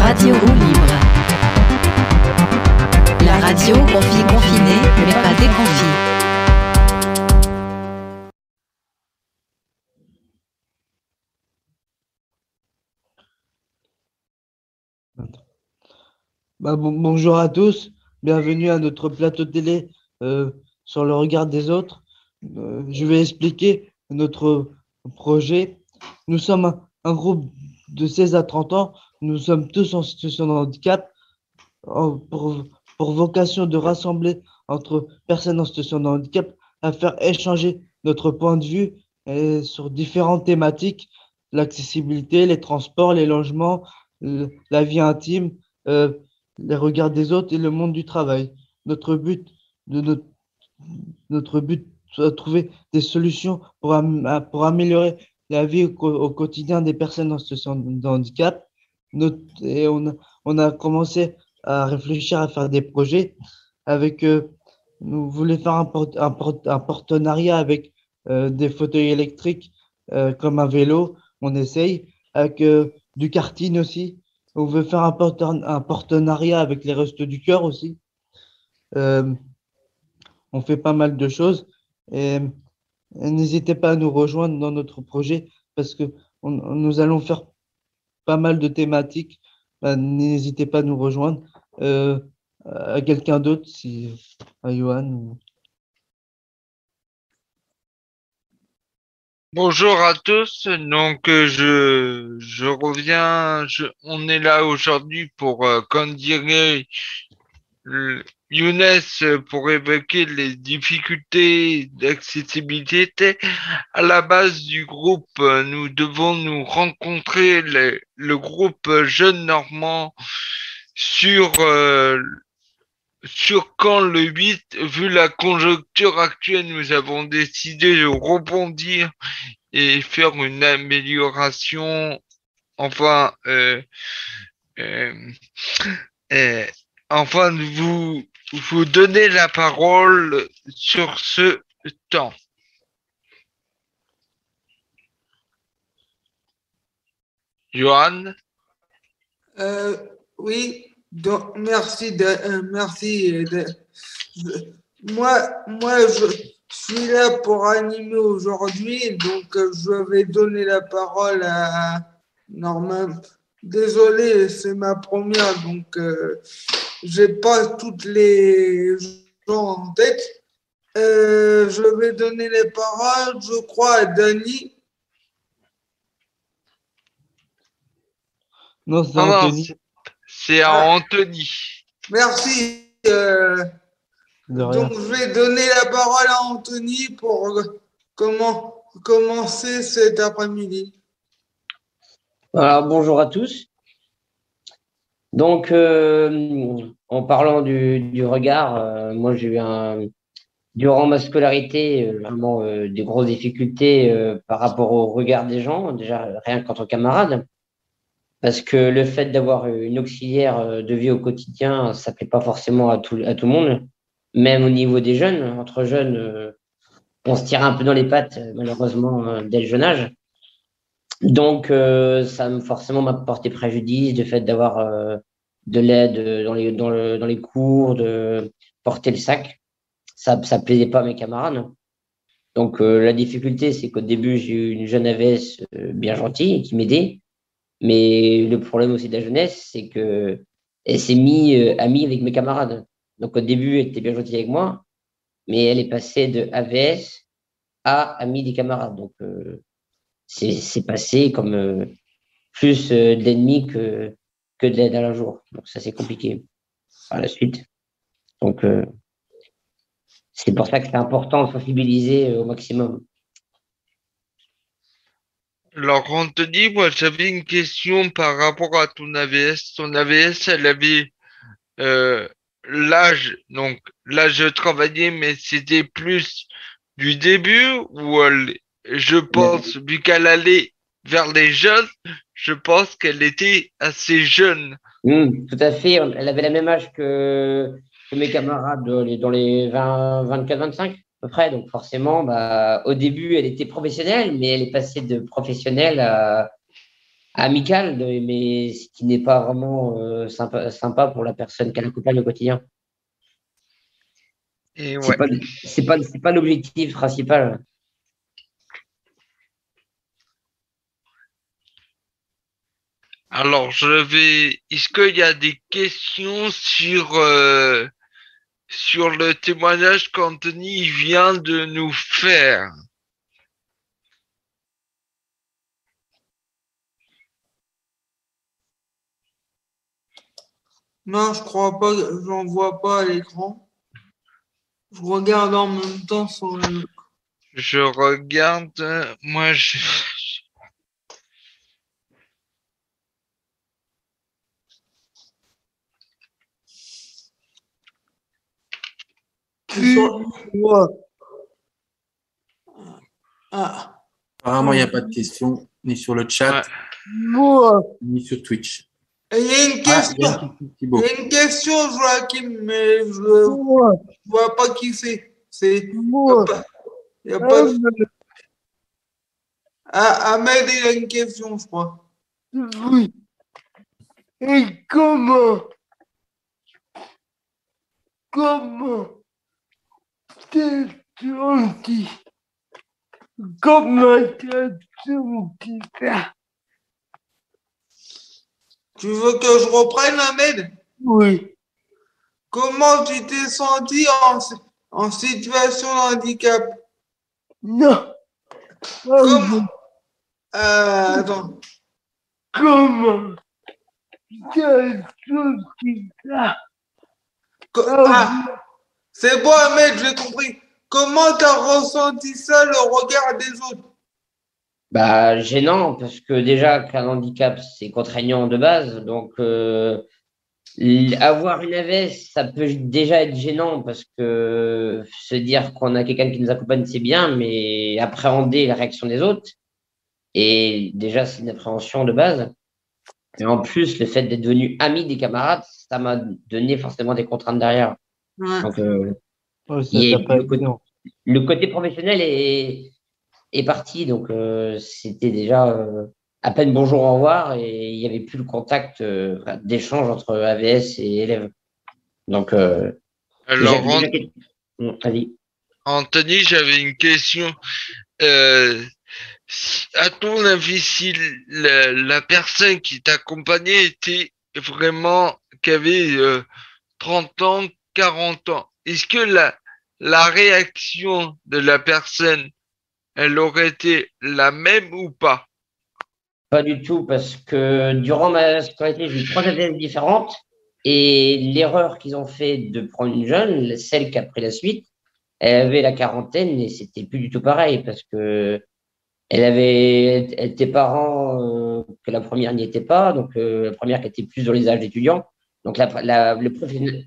Radio Roue Libre. La radio confie confinée, mais pas déconfie. Bah, bon- bonjour à tous, bienvenue à notre plateau télé euh, sur le regard des autres. Euh, je vais expliquer notre projet. Nous sommes un, groupe de 16 à 30 ans, nous sommes tous en situation de handicap pour, vocation de rassembler entre personnes en situation de handicap à faire échanger notre point de vue euh, sur différentes thématiques, l'accessibilité, les transports, les logements, la vie intime. euh, les regards des autres et le monde du travail. Notre but, de notre, but, de trouver des solutions pour, pour améliorer la vie au, quotidien des personnes en situation de handicap. Et on, a- commencé à réfléchir à faire des projets avec, euh, nous voulons faire un, un, un partenariat avec euh, des fauteuils électriques euh, comme un vélo, on essaye, avec du karting aussi, on veut faire un, un partenariat avec les Restos du Cœur aussi. On fait pas mal de choses. Et n'hésitez pas à nous rejoindre dans notre projet parce que nous allons faire pas mal de thématiques. Ben, n'hésitez pas à nous rejoindre. Euh, à quelqu'un d'autre, à Johan. ou- Bonjour à tous. Donc euh, je reviens. On est là aujourd'hui pour, euh, dirait Younes, euh, pour évoquer les difficultés d'accessibilité. À la base du groupe, euh, nous devons nous rencontrer le, groupe Jeunes Normands sur euh, sur quand le 8, vu la conjoncture actuelle, nous avons décidé de rebondir et faire une amélioration, enfin, euh, euh, euh, enfin, vous, vous donner la parole sur ce temps. Johan, Euh, oui, donc merci de, euh, merci de, moi, moi je suis là pour animer aujourd'hui, donc euh, je vais donner la parole à Norman. Désolé, c'est ma première, donc euh, j'ai pas toutes les gens en tête. Euh, je vais donner les paroles, je crois, à Dani. Non, c'est Anthony. c'est- à. Anthony. Merci. euh. Donc, je vais donner la parole à Anthony pour comment commencer cet après-midi. Alors, bonjour à tous. Donc, euh, en parlant du, du regard, euh, moi j'ai eu un, durant ma scolarité euh, vraiment euh, des grosses difficultés par rapport au regard des gens, déjà rien qu'en tant que camarade, parce que le fait d'avoir une auxiliaire de vie au quotidien, ça plaît pas forcément à tout, à tout le monde, même au niveau des jeunes. Entre jeunes, on se tire un peu dans les pattes, malheureusement, dès le jeune âge. Donc, euh, ça me forcément m'a porté préjudice, le fait d'avoir euh, de l'aide dans les, dans, le, dans les cours, de porter le sac. Ça ne plaisait pas à mes camarades. Donc, euh, la difficulté, c'est qu'au début, j'ai eu une jeune AVS euh, bien gentille qui m'aidait. Mais le problème aussi de la jeunesse, c'est que elle s'est mise euh, amie avec mes camarades. Donc, au début, elle était bien gentille avec moi, mais elle est passée de AVS à amie des camarades. Donc, euh, c'est passé comme euh, plus euh, de l'ennemi que, que de l'aide à la jour. Donc ça, c'est compliqué par la suite. Donc, euh, c'est pour ça que c'est important de sensibiliser euh, au maximum. Alors, Anthony, moi, j'avais une question par rapport à ton AVS. Ton AVS, elle avait l'âge, donc l'âge de travailler, mais c'était plus du début où elle, je pense, vu qu'elle allait vers les jeunes, je pense qu'elle était assez jeune. Hum, tout à fait. Elle avait le même âge que, que mes camarades dans les, dans les 20, 24, 25 à peu près. Donc forcément, bah, au début, elle était professionnelle, mais elle est passée de professionnelle à, amical, de- mais ce qui n'est pas vraiment euh, sympa, sympa pour la personne qu'elle accompagne au quotidien. Et C'est ouais. pas, c'est pas, c'est pas l'objectif principal. Alors, je vais. Est-ce qu'il y a des questions sur euh, sur le témoignage qu'Anthony vient de nous faire? Non, je crois pas, j'en vois pas à l'écran. Je regarde en même temps sur le. Je regarde. Moi, je. Ouais. Ah, Apparemment, il n'y a pas de questions, ni sur le chat, Ouais. Ni sur Twitch. il y a une Ah, il y a question. une question, Il Thibaut. y a une question, Joachim, mais je ne vois pas qui c'est. C'est. Il n'y a pas, y a pas de- Ah, Ahmed, il a une question, je crois. Oui. Et comment? Comment? T'es senti Comment t'es senti ça Tu veux que je reprenne, Ahmed Oui. Comment tu t'es senti en, en situation de handicap? Non. Comment euh, Attends. Comment ah, c'est bon, Ahmed, j'ai compris. Comment tu as ressenti ça, le regard des autres? Bah, gênant, parce que déjà qu'un handicap, c'est contraignant de base. Donc, euh, avoir une AVS, ça peut déjà être gênant parce que se dire qu'on a quelqu'un qui nous accompagne, c'est bien, mais appréhender la réaction des autres, et déjà, c'est une appréhension de base. Et en plus, le fait d'être devenu ami des camarades, ça m'a donné forcément des contraintes derrière. Ouais. Donc, euh, Ouais, ça le côté- le professionnel est, est parti, donc euh, c'était déjà euh, à peine bonjour, au revoir, et il n'y avait plus le contact euh, d'échange entre AVS et élèves. Donc, Alors, déjà- An- déjà- vas-y. Anthony, j'avais une question. Euh, à ton avis, si la, la personne qui t'accompagnait était vraiment, qui avait euh, 30 ans, 40 ans, est-ce que la, réaction de la personne, elle aurait été la même ou pas? Pas du tout, parce que durant ma scolarité, j'ai eu trois AVS différentes, et l'erreur qu'ils ont fait de prendre une jeune, celle qui a pris la suite, elle avait la quarantaine, et c'était plus du tout pareil, parce que elle avait elle était parents euh, que la première n'y était pas, donc euh, la première qui était plus dans les âges d'étudiants. Donc la, la- le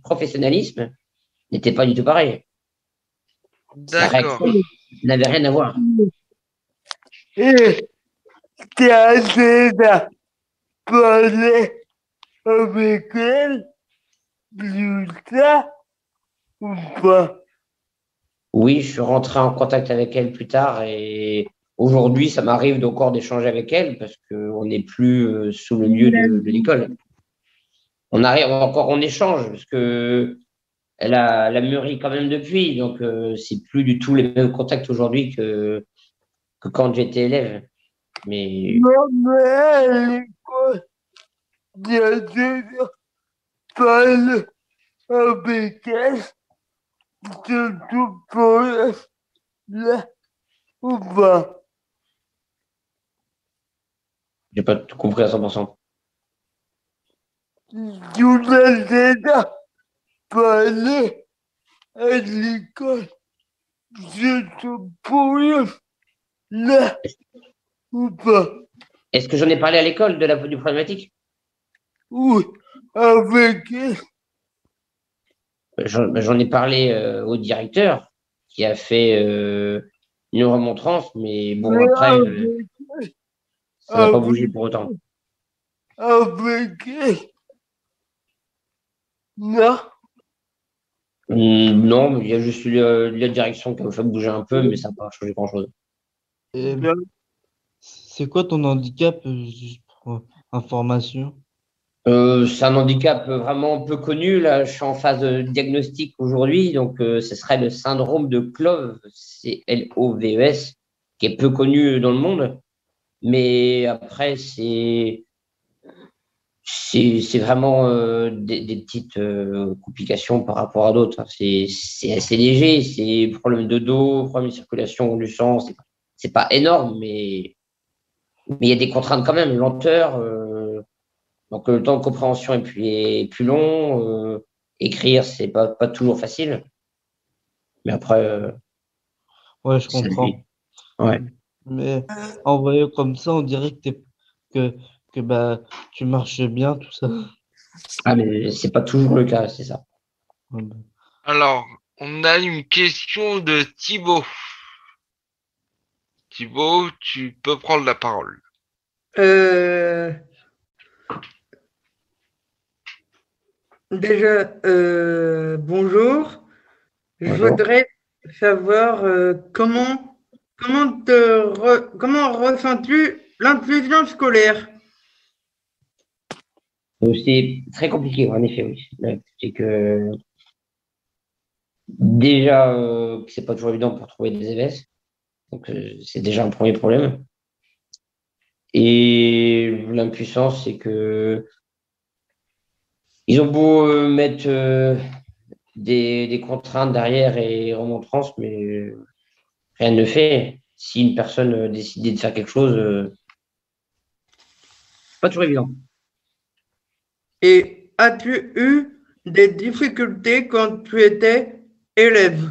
professionnalisme n'était pas du tout pareil. D'accord. n'avait rien à voir. Et parlé avec elle plus tard ou pas? Oui, je suis rentré en contact avec elle plus tard et aujourd'hui, ça m'arrive encore d'échanger avec elle parce qu'on n'est plus euh, sous le lieu de, de l'école. On arrive encore, on échange parce que elle a, elle a mûri quand même depuis, donc euh, c'est plus du tout les mêmes contacts aujourd'hui que, quand j'étais élève. Mais Non, mais à parlé avec elle, surtout pour la ou pas. j'ai pas tout compris à 100%. Tu l'as déjà parlé à l'école, pour la ou pas. Est-ce que j'en ai parlé à l'école de la du problématique? Oui, avec elle. J'en ai parlé euh, au directeur qui a fait euh, une remontrance, mais bon, après, euh, ça n'a pas bougé pour autant. Avec elle. Non. Hum, non, il y a juste eu la, la direction qui a fait bouger un peu, mais ça n'a pas changé grand-chose. C'est quoi ton handicap euh, juste pour- Euh, c'est un handicap vraiment peu connu. Là, je suis en phase de diagnostic aujourd'hui, donc euh, ce serait le syndrome de Clove, c'est L-O-V-E-S, qui est peu connu dans le monde. Mais après, c'est c'est vraiment euh, des, des petites euh, complications par rapport à d'autres. hein. C'est assez léger. C'est problème de dos, problème de circulation du sang. C'est pas énorme, mais mais il y a des contraintes quand même. Lenteur. euh, donc le temps de compréhension est plus, est plus long. écrire, c'est pas, pas toujours facile. Mais après, Ouais, je comprends. Ouais. Mais en voyant comme ça, on dirait que, que bah, tu marches bien, tout ça. Ah, mais c'est pas toujours le cas, c'est ça. Bah, Alors, on a une question de Thibaut. Thibaut, tu peux prendre la parole. Euh, Déjà, euh, bonjour. Je Bonjour. voudrais savoir euh, comment, comment, te re- comment ressens-tu l'inclusion scolaire? C'est très compliqué, en effet, oui. C'est que déjà, euh, c'est pas toujours évident pour trouver des EVS. Donc, euh, c'est déjà un premier problème. Et l'impuissance, c'est que ils ont beau euh, mettre euh, des, des contraintes derrière et remontrances, mais rien ne fait. Si une personne décidait de faire quelque chose, c'est pas toujours évident. Et as-tu eu des difficultés quand tu étais élève?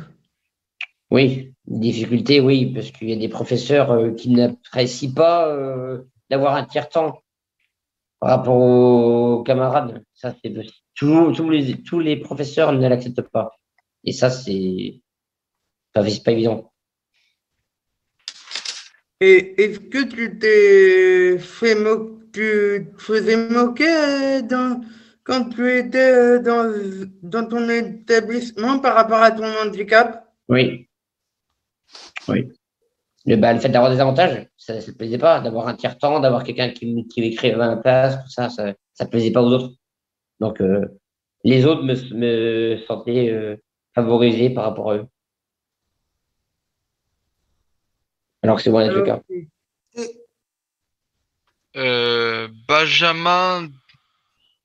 Oui, difficulté, oui, parce qu'il y a des professeurs euh, qui n'apprécient pas euh, d'avoir un tiers-temps par rapport aux camarades. Ça, c'est tous, tous les, tous les professeurs ne l'acceptent pas. Et ça, c'est c'est pas évident. Et est-ce que tu t'es fait mo- tu te faisais moquer euh, dans, quand tu étais euh, dans, dans ton établissement par rapport à ton handicap? Oui. Oui. Le, bah, le fait d'avoir des avantages, ça ne plaisait pas. D'avoir un tiers-temps, d'avoir quelqu'un qui, qui écrivait à ma place, tout ça, ça ne plaisait pas aux autres. Donc, euh, les autres me, me sentaient euh, favorisés par rapport à eux. Alors que c'est d'être le cas. Euh, Benjamin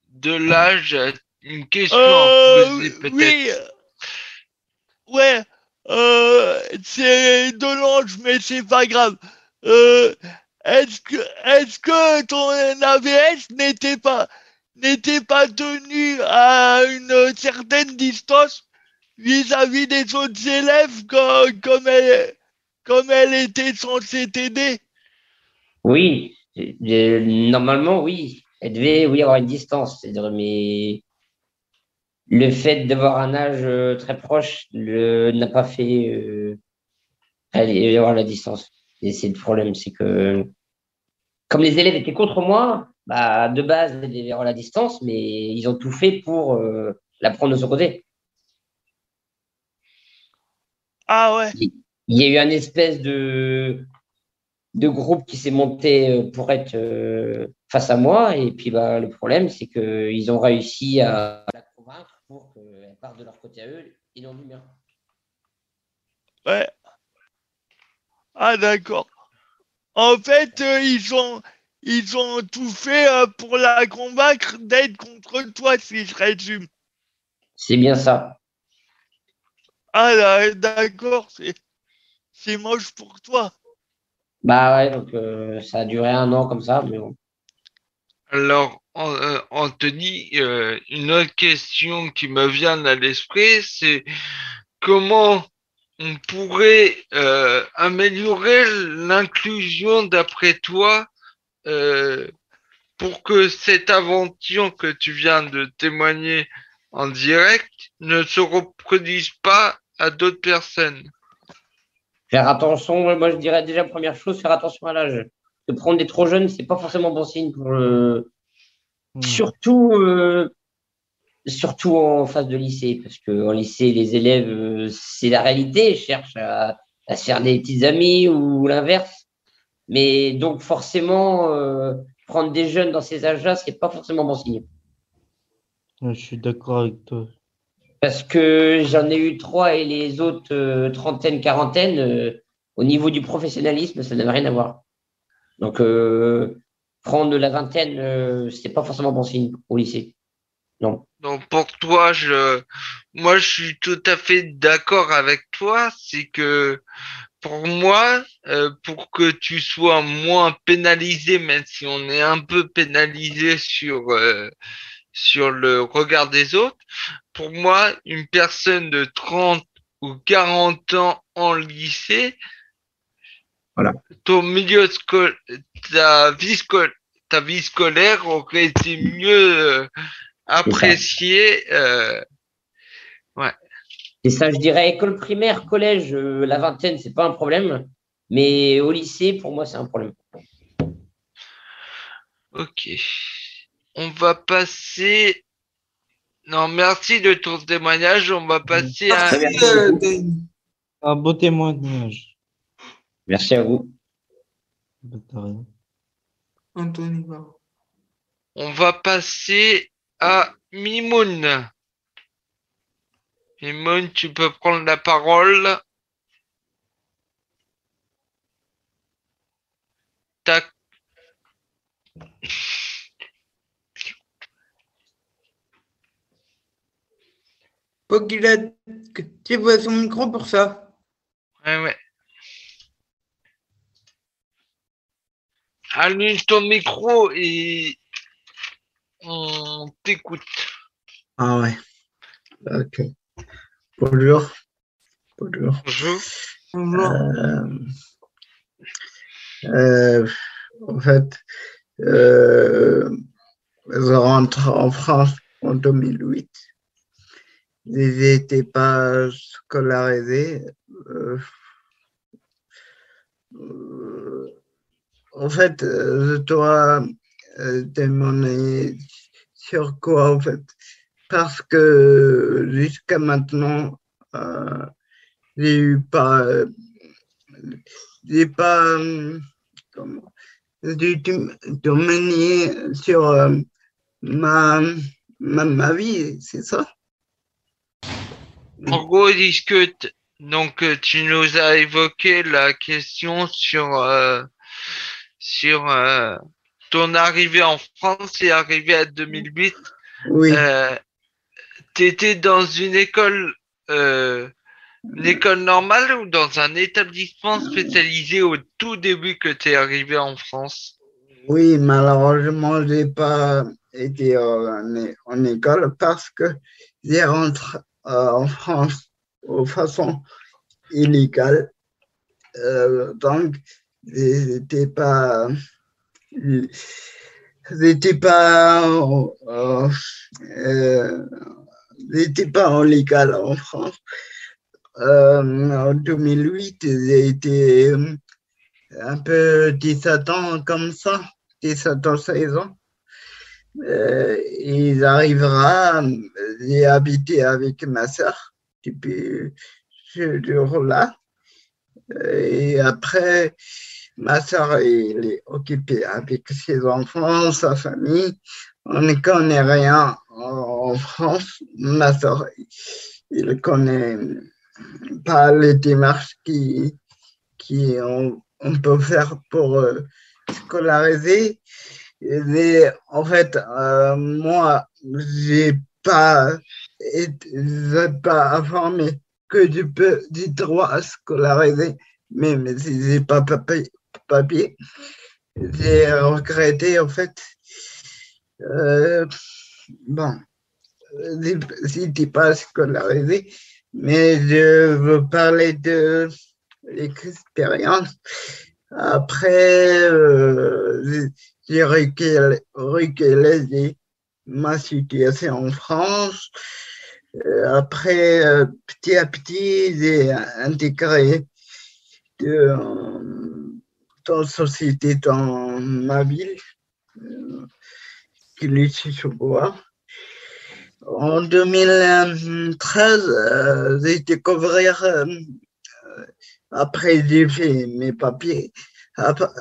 Delage a une question à Euh, poser peut-être. oui, euh, ouais, euh, c'est Delange, mais c'est pas grave. Euh, est-ce que, est-ce que ton AVS n'était pas, n'était pas tenu à une certaine distance vis-à-vis des autres élèves comme, comme elle, comme elle était censée t'aider? Oui, normalement, oui. Elle devait oui, avoir une distance. C'est-à-dire, mais le fait d'avoir un âge euh, très proche le- n'a pas fait euh, aller- avoir la distance. Et c'est le problème, c'est que comme les élèves étaient contre moi, bah, de base, elle devait avoir la distance, mais ils ont tout fait pour euh, la prendre de son côté. Ah ouais, il y a eu un espèce de, de groupe qui s'est monté euh, pour être euh, face à moi. Et puis, bah, le problème, c'est qu'ils ont réussi à la convaincre pour qu'elle parte de leur côté à eux et non du mien. ouais. Ah d'accord. En fait, euh, ils ont, ils ont tout fait euh, pour la convaincre d'être contre toi, si je résume. C'est bien ça. Ah là, d'accord, c'est, c'est moche pour toi. Bah ouais, donc euh, ça a duré un an comme ça, mais bon. Alors, euh, Anthony, euh, une autre question qui me vient à l'esprit, c'est comment on pourrait améliorer l'inclusion d'après toi pour que cette aventure que tu viens de témoigner en direct ne se reproduise pas à d'autres personnes? Faire attention, moi je dirais déjà première chose, faire attention à l'âge. De prendre des trop jeunes, c'est pas forcément bon signe pour le, Hmm. Surtout, euh, surtout en phase de lycée, parce que en lycée, les élèves, euh, c'est la réalité, cherchent à, à se faire des petits amis ou l'inverse. Mais donc forcément, euh, prendre des jeunes dans ces âges-là, c'est pas forcément bon signe. Je suis d'accord avec toi. Parce que j'en ai eu trois et les autres euh, trentaine, quarantaine, euh, au niveau du professionnalisme, ça n'avait rien à voir. Donc, euh, prendre la vingtaine, euh, c'est pas forcément bon signe au lycée. Non. Donc pour toi, je, moi, je suis tout à fait d'accord avec toi. C'est que pour moi, euh, pour que tu sois moins pénalisé, même si on est un peu pénalisé sur sur le regard des autres, pour moi, une personne de 30 ou 40 ans en lycée, Voilà. ton milieu scolaire, ta vie scolaire, ta vie scolaire aurait été mieux euh, appréciée. euh, Et ça, je dirais école primaire, collège, euh, la vingtaine, c'est pas un problème. Mais au lycée, pour moi, c'est un problème. Ok. On va passer. Non, merci de ton témoignage. On va passer à. Merci, euh. Un beau témoignage. Merci à vous. Anthony. On va passer à Mimoun. Mimoun, tu peux prendre la parole. Tac. Faut qu'il a que tu vois son micro pour ça. Ouais, ouais. Allume ton micro et on t'écoute. Ah ouais. Ok. Bonjour. Bonjour. Bonjour. Bonjour. Euh, euh, en fait, euh, je rentre en France en 2008. Je n'étais pas scolarisé. Euh, en fait, je dois témoigner sur quoi, en fait? Parce que jusqu'à maintenant, euh, j'ai eu pas, j'ai pas, comment, dominer sur euh, ma, ma, ma vie, c'est ça? En gros, discute. Donc, euh, tu nous as évoqué la question sur euh, sur euh, ton arrivée en France et arrivée à 2008. Oui, Euh, T'étais dans une école une école normale ou dans un établissement spécialisé au tout début que tu es arrivé en France? oui, malheureusement, j'ai pas été en école parce que j'ai rentré euh, en France de façon illégale. Euh, donc, j'étais pas, j'étais pas, euh, euh, pas en légal en France. Euh, en 2008, j'ai été euh, un peu 17 ans comme ça, 17 ans, 16 ans. Euh, il arrivera, j'ai habité avec ma soeur depuis ce jour-là. Et après, ma soeur est occupée avec ses enfants, sa famille. On ne connaît rien en France. Ma soeur, il ne connaît pas les démarches qui, qui on peut faire pour euh, scolariser. En fait, euh, moi, j'ai pas pas informé que je peux du droit à scolariser, même si j'ai pas papier. papier. J'ai regretté, en fait, euh, bon, si tu pas scolarisé, mais je veux parler de l'expérience. Après, euh, reculé, reculé ma situation en France. Euh, Après, euh, petit à petit, j'ai intégré de, euh, dans la société dans ma ville, qui est sur bois. En 2013, euh, j'ai découvert, après j'ai fait mes papiers, ap-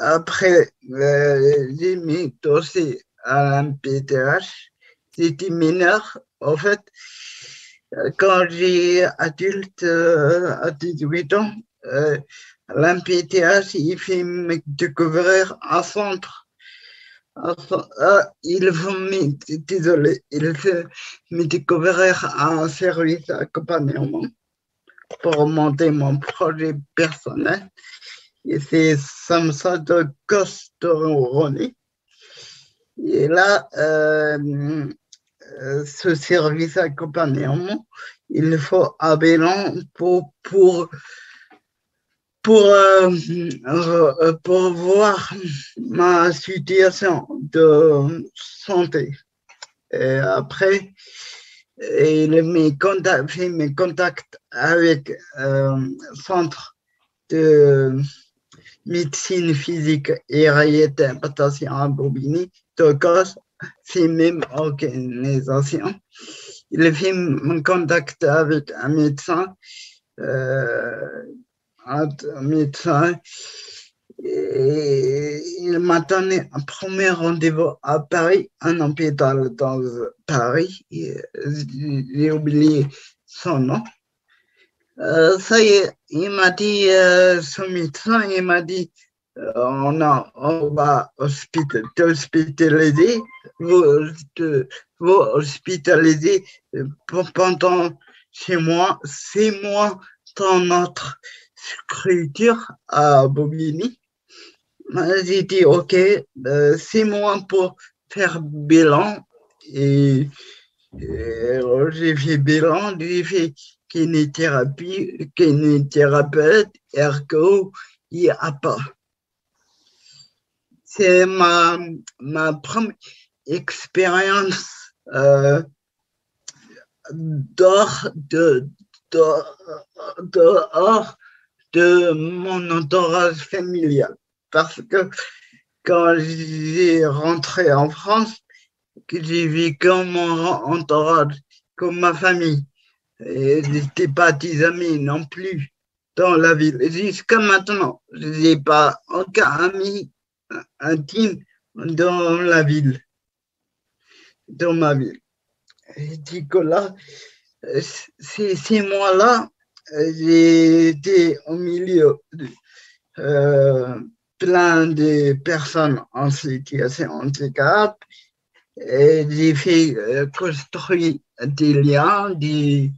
après, euh, mis dossier à l'MPTH. J'étais mineur, en fait. Euh, Quand j'ai adulte euh, à 18 ans, euh, l'MPTH, il me découvrir un centre. Un cen- ah, il faut me, me découvrir un service d'accompagnement pour monter mon projet personnel. C'est de Costeroni. Et là, euh, euh, ce service d'accompagnement, il faut un bilan pour, pour, pour, euh, pour voir ma situation de santé. Et après, il mes contacts avec euh, centre de médecine physique et réadaptation à Bobigny, de cause, c'est même organisation. Il fait mon contact avec un médecin, euh, un médecin, et il m'a donné un premier rendez-vous à Paris, un hôpital dans Paris. J'ai oublié son nom. Euh, ça y est, il m'a dit, euh, ce médecin, il m'a dit, euh, on, a, on va hospital- t'hospitaliser, vous, hospitaliser euh, pendant six mois, six mois dans notre structure à Bobigny. J'ai dit, OK, six mois pour faire bilan et, et, j'ai fait bilan, j'ai fait kinéthérapie, kinésithérapeute, ergo, il n'y a pas. C'est ma, ma première expérience euh, dehors de, de- mon entourage familial. Parce que quand j'ai rentré en France, j'ai vu comme mon entourage, comme ma famille, et j'étais pas des amis non plus dans la ville. Jusqu'à maintenant, je n'ai pas aucun ami intime dans la ville, dans ma ville. Et euh, ces, ces mois-là, j'ai été au milieu de euh, plein de personnes en situation handicap et j'ai fait euh, construire des liens, des,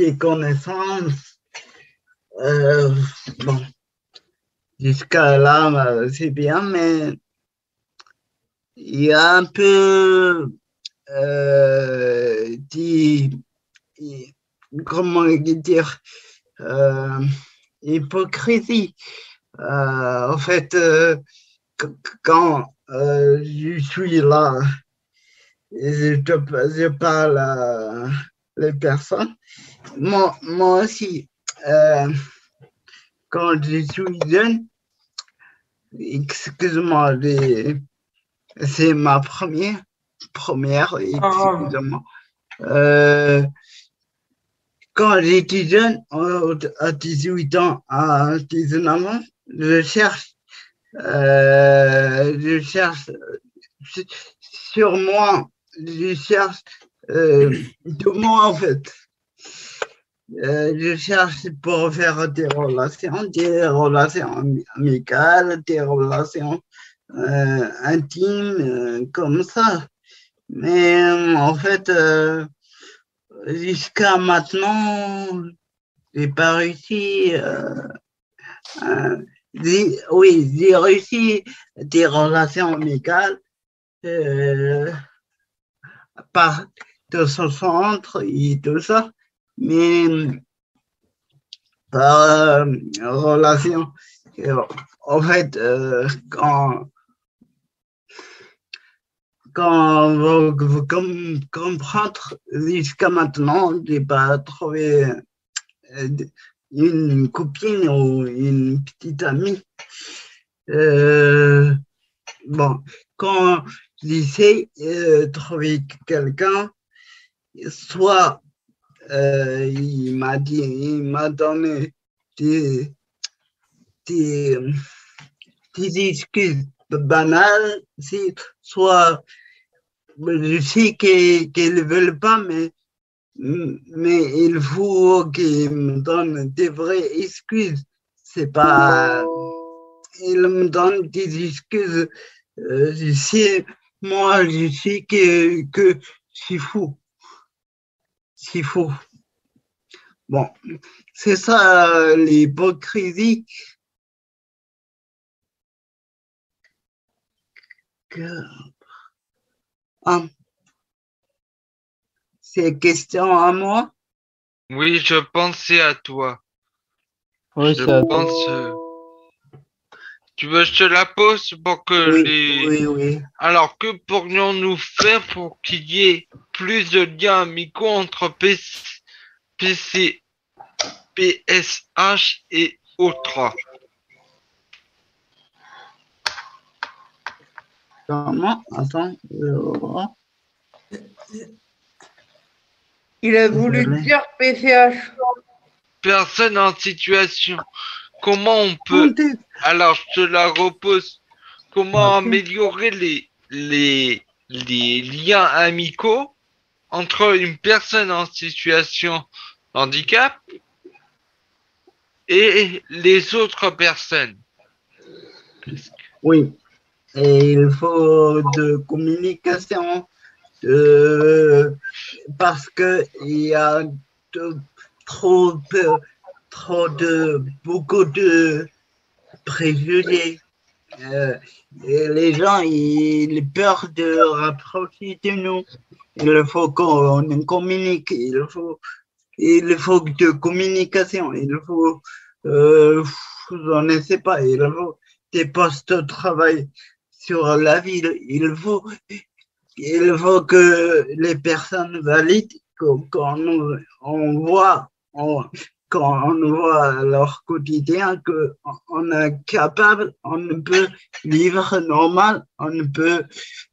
des connaissances. Euh, bon, jusqu'à là, euh, c'est bien, mais il y a un peu euh, des, comment dire, hypocrisie. En fait, qu- quand je suis là, je, je parle les personnes, moi, moi aussi, euh, quand je suis jeune, excuse-moi, c'est ma première, première, excuse-moi. Euh, quand j'étais jeune, euh, à 18 ans, à 19 ans, je cherche, euh, je cherche sur moi, je cherche euh, de moi en fait. Euh, je cherche pour faire des relations, des relations ami- amicales, des relations euh, intimes, comme ça. Mais en fait, jusqu'à maintenant, j'ai pas réussi. oui, j'ai réussi des relations amicales par de ce centre et tout ça, mais par euh, relation, en fait, euh, quand quand vous, vous com- comprendre jusqu'à maintenant, j'ai pas trouvé euh, une copine ou une petite amie. Bon, quand j'essaie de trouver quelqu'un, soit euh, il m'a dit, il m'a donné des, des, des excuses banales, soit je sais qu'elles ne veulent pas, mais, mais il faut qu'ils me donnent des vraies excuses. C'est pas. Ils me donnent des excuses. Euh, je moi, je sais que, que c'est fou. C'est fou. Bon, c'est ça l'hypocrisie. Que... Ah. C'est question à moi? Oui, je pensais à toi. Oui, Je toi. pense. euh, Tu veux que je te la pose pour que Oui, les. oui, oui. Alors, que pourrions-nous faire pour qu'il y ait plus de liens amicaux entre PC, PC, PSH et autres Comment? Attends. Il a voulu dire PCH. Personne en situation. Comment on peut. Alors, je te la repose. Comment améliorer les, les, les liens amicaux? Entre une personne en situation de handicap et les autres personnes Oui. Et il faut de communication de, parce que il y a trop trop de, beaucoup de préjugés. Euh, les gens, ils peur de rapprocher de nous. Il faut qu'on communique. Il faut, il faut de communication. Il faut, euh, je ne sais pas, il faut des postes de travail sur la ville. Il faut, il faut que les personnes valides, qu'on on voit, on, quand on voit leur quotidien, qu'on est capable, on peut vivre normal, on peut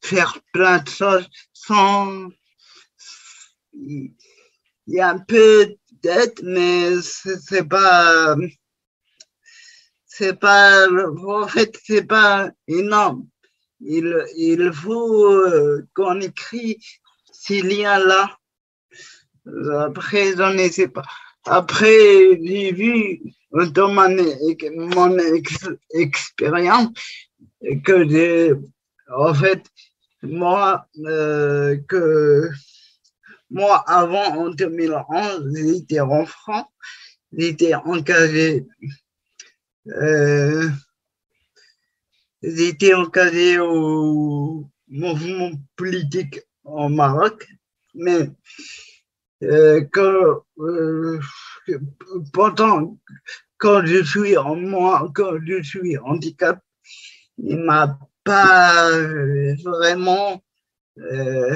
faire plein de choses sans. Il y a un peu d'aide, mais c'est pas c'est pas, en fait, c'est pas énorme. Il, il faut euh, qu'on écrit ces liens-là. Après, je ne sais pas. Après, j'ai vu dans mon, mon ex- expérience que j'ai, en fait, moi, euh, que moi, avant, en 2011, j'étais enfant, j'étais engagé euh, j'étais encadré au mouvement politique au Maroc, mais quand, euh, pourtant, quand je suis en moi, quand je suis handicap, il m'a pas euh, vraiment, euh,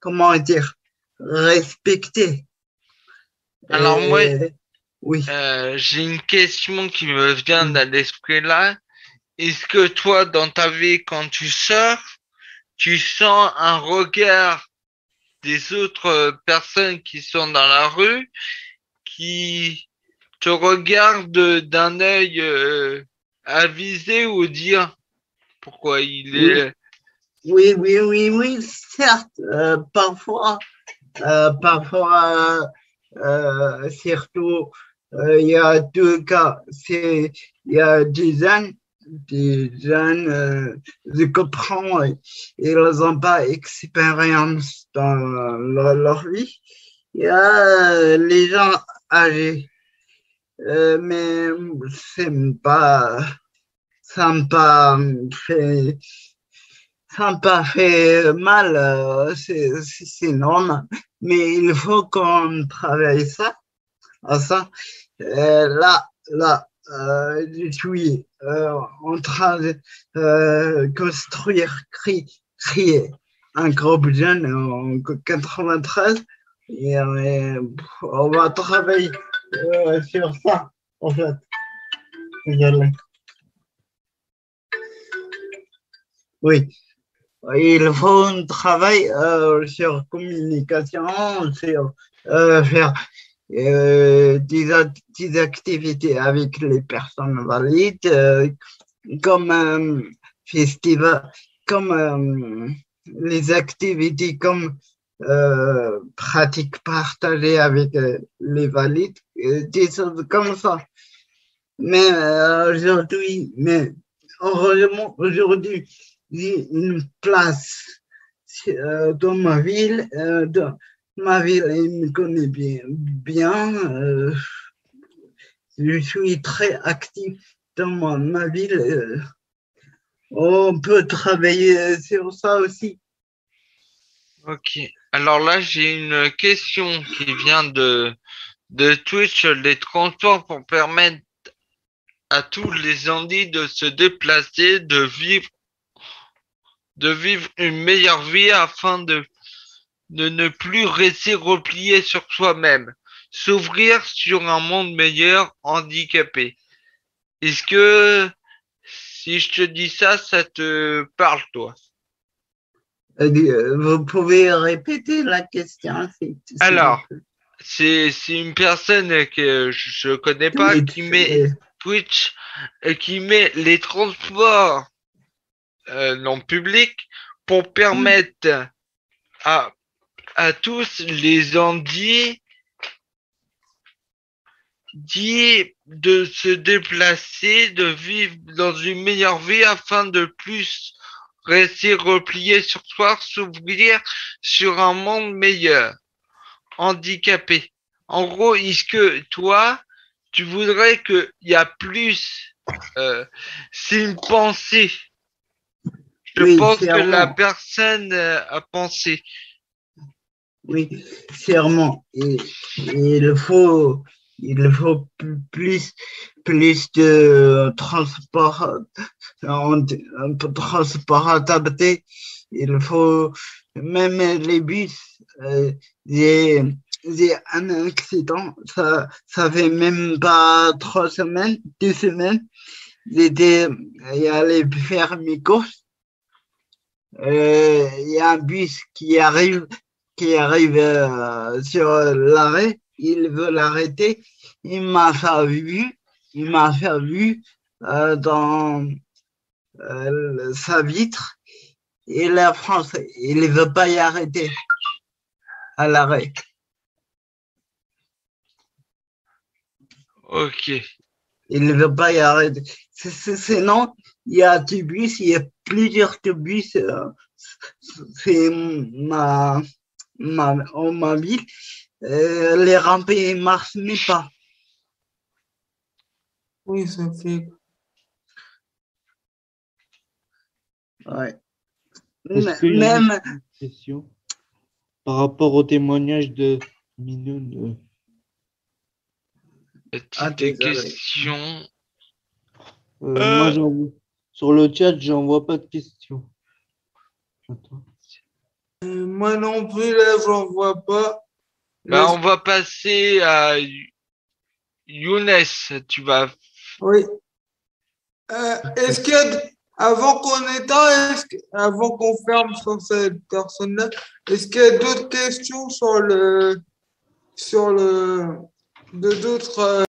comment dire, respecté. Alors, moi- oui. Euh, J'ai une question qui me vient à l'esprit là. Est-ce que toi, dans ta vie, quand tu sors, tu sens un regard des autres personnes qui sont dans la rue qui te regardent d'un œil euh, avisé ou dire pourquoi il est Oui, oui, oui, oui, certes, euh, parfois, euh, parfois, euh, surtout, euh, il y a deux cas. C'est, il y a des jeunes, des jeunes, euh, comprends, ils n'ont pas expérience dans leur, vie. Il y a euh, les gens âgés, Euh, mais c'est pas, pas fait pas fait mal, euh, c'est normal. Mais il faut qu'on travaille ça, ça. Euh, là, là, euh, je suis euh, en train de euh, construire, créer un groupe jeune en 93. Et euh, on va travailler euh, sur ça, en fait. Oui. Il faut un travail sur communication, sur faire euh, des, act- des activités avec les personnes valides, euh, comme un festival, comme euh, les activités comme euh, pratiques partagées avec euh, les valides, euh, des choses comme ça. Mais euh, aujourd'hui, mais heureusement, aujourd'hui, j'ai une place euh, dans ma ville. euh, dans ma ville, elle me connaît bien. bien euh, je suis très actif dans ma, ville. euh, on peut travailler sur ça aussi. Ok. Alors là, j'ai une question qui vient de, de Twitch. Les transports pour permettre à tous les Andis de se déplacer, de vivre, de vivre une meilleure vie afin de, de ne plus rester replié sur soi-même, s'ouvrir sur un monde meilleur handicapé. Est-ce que si je te dis ça, ça te parle, toi? Euh, Vous pouvez répéter la question Alors. C'est, c'est une personne que je connais pas Oui, qui met euh, Twitch qui met les transports euh, non publics pour permettre à, à tous les Andis dit de se déplacer, de vivre dans une meilleure vie afin de plus rester replié sur soi, s'ouvrir sur un monde meilleur, handicapé. En gros, est-ce que toi, tu voudrais qu'il y a plus, euh, c'est une pensée? Je Oui, pense que la personne euh, a pensé. Oui. Et, et il faut, il faut plus, plus de transport, transport adapté. Il faut même les bus. euh, j'ai, un accident. Ça, ça fait même pas trois semaines, deux semaines. J'étais allé faire mes courses. Il y a un bus qui arrive qui arrive euh, sur l'arrêt, il veut l'arrêter, il m'a fait vu, il m'a fait vu euh, dans euh, sa vitre, et la France, il ne veut pas y arrêter à l'arrêt. Ok. Il ne veut pas y arrêter. C'est- c'est- Sinon, il y a du bus, il y a plusieurs bus. euh, C'est ma, ma, en ma ville. euh, les rampes ne marchent même pas. Oui, ça fait. Ouais. Même, question par rapport au témoignage de Minoun euh, Ah, questions. euh, Euh. Moi, j'en vois- sur le chat, j'en vois pas de questions. Attends. Euh, moi non plus, là, j'en vois pas. Bah, on va passer à Younes. Tu vas. Oui. Euh, est-ce que, avant qu'on éteint, avant qu'on ferme sur cette personne-là, est-ce qu'il y a d'autres questions sur le, sur le, de d'autres,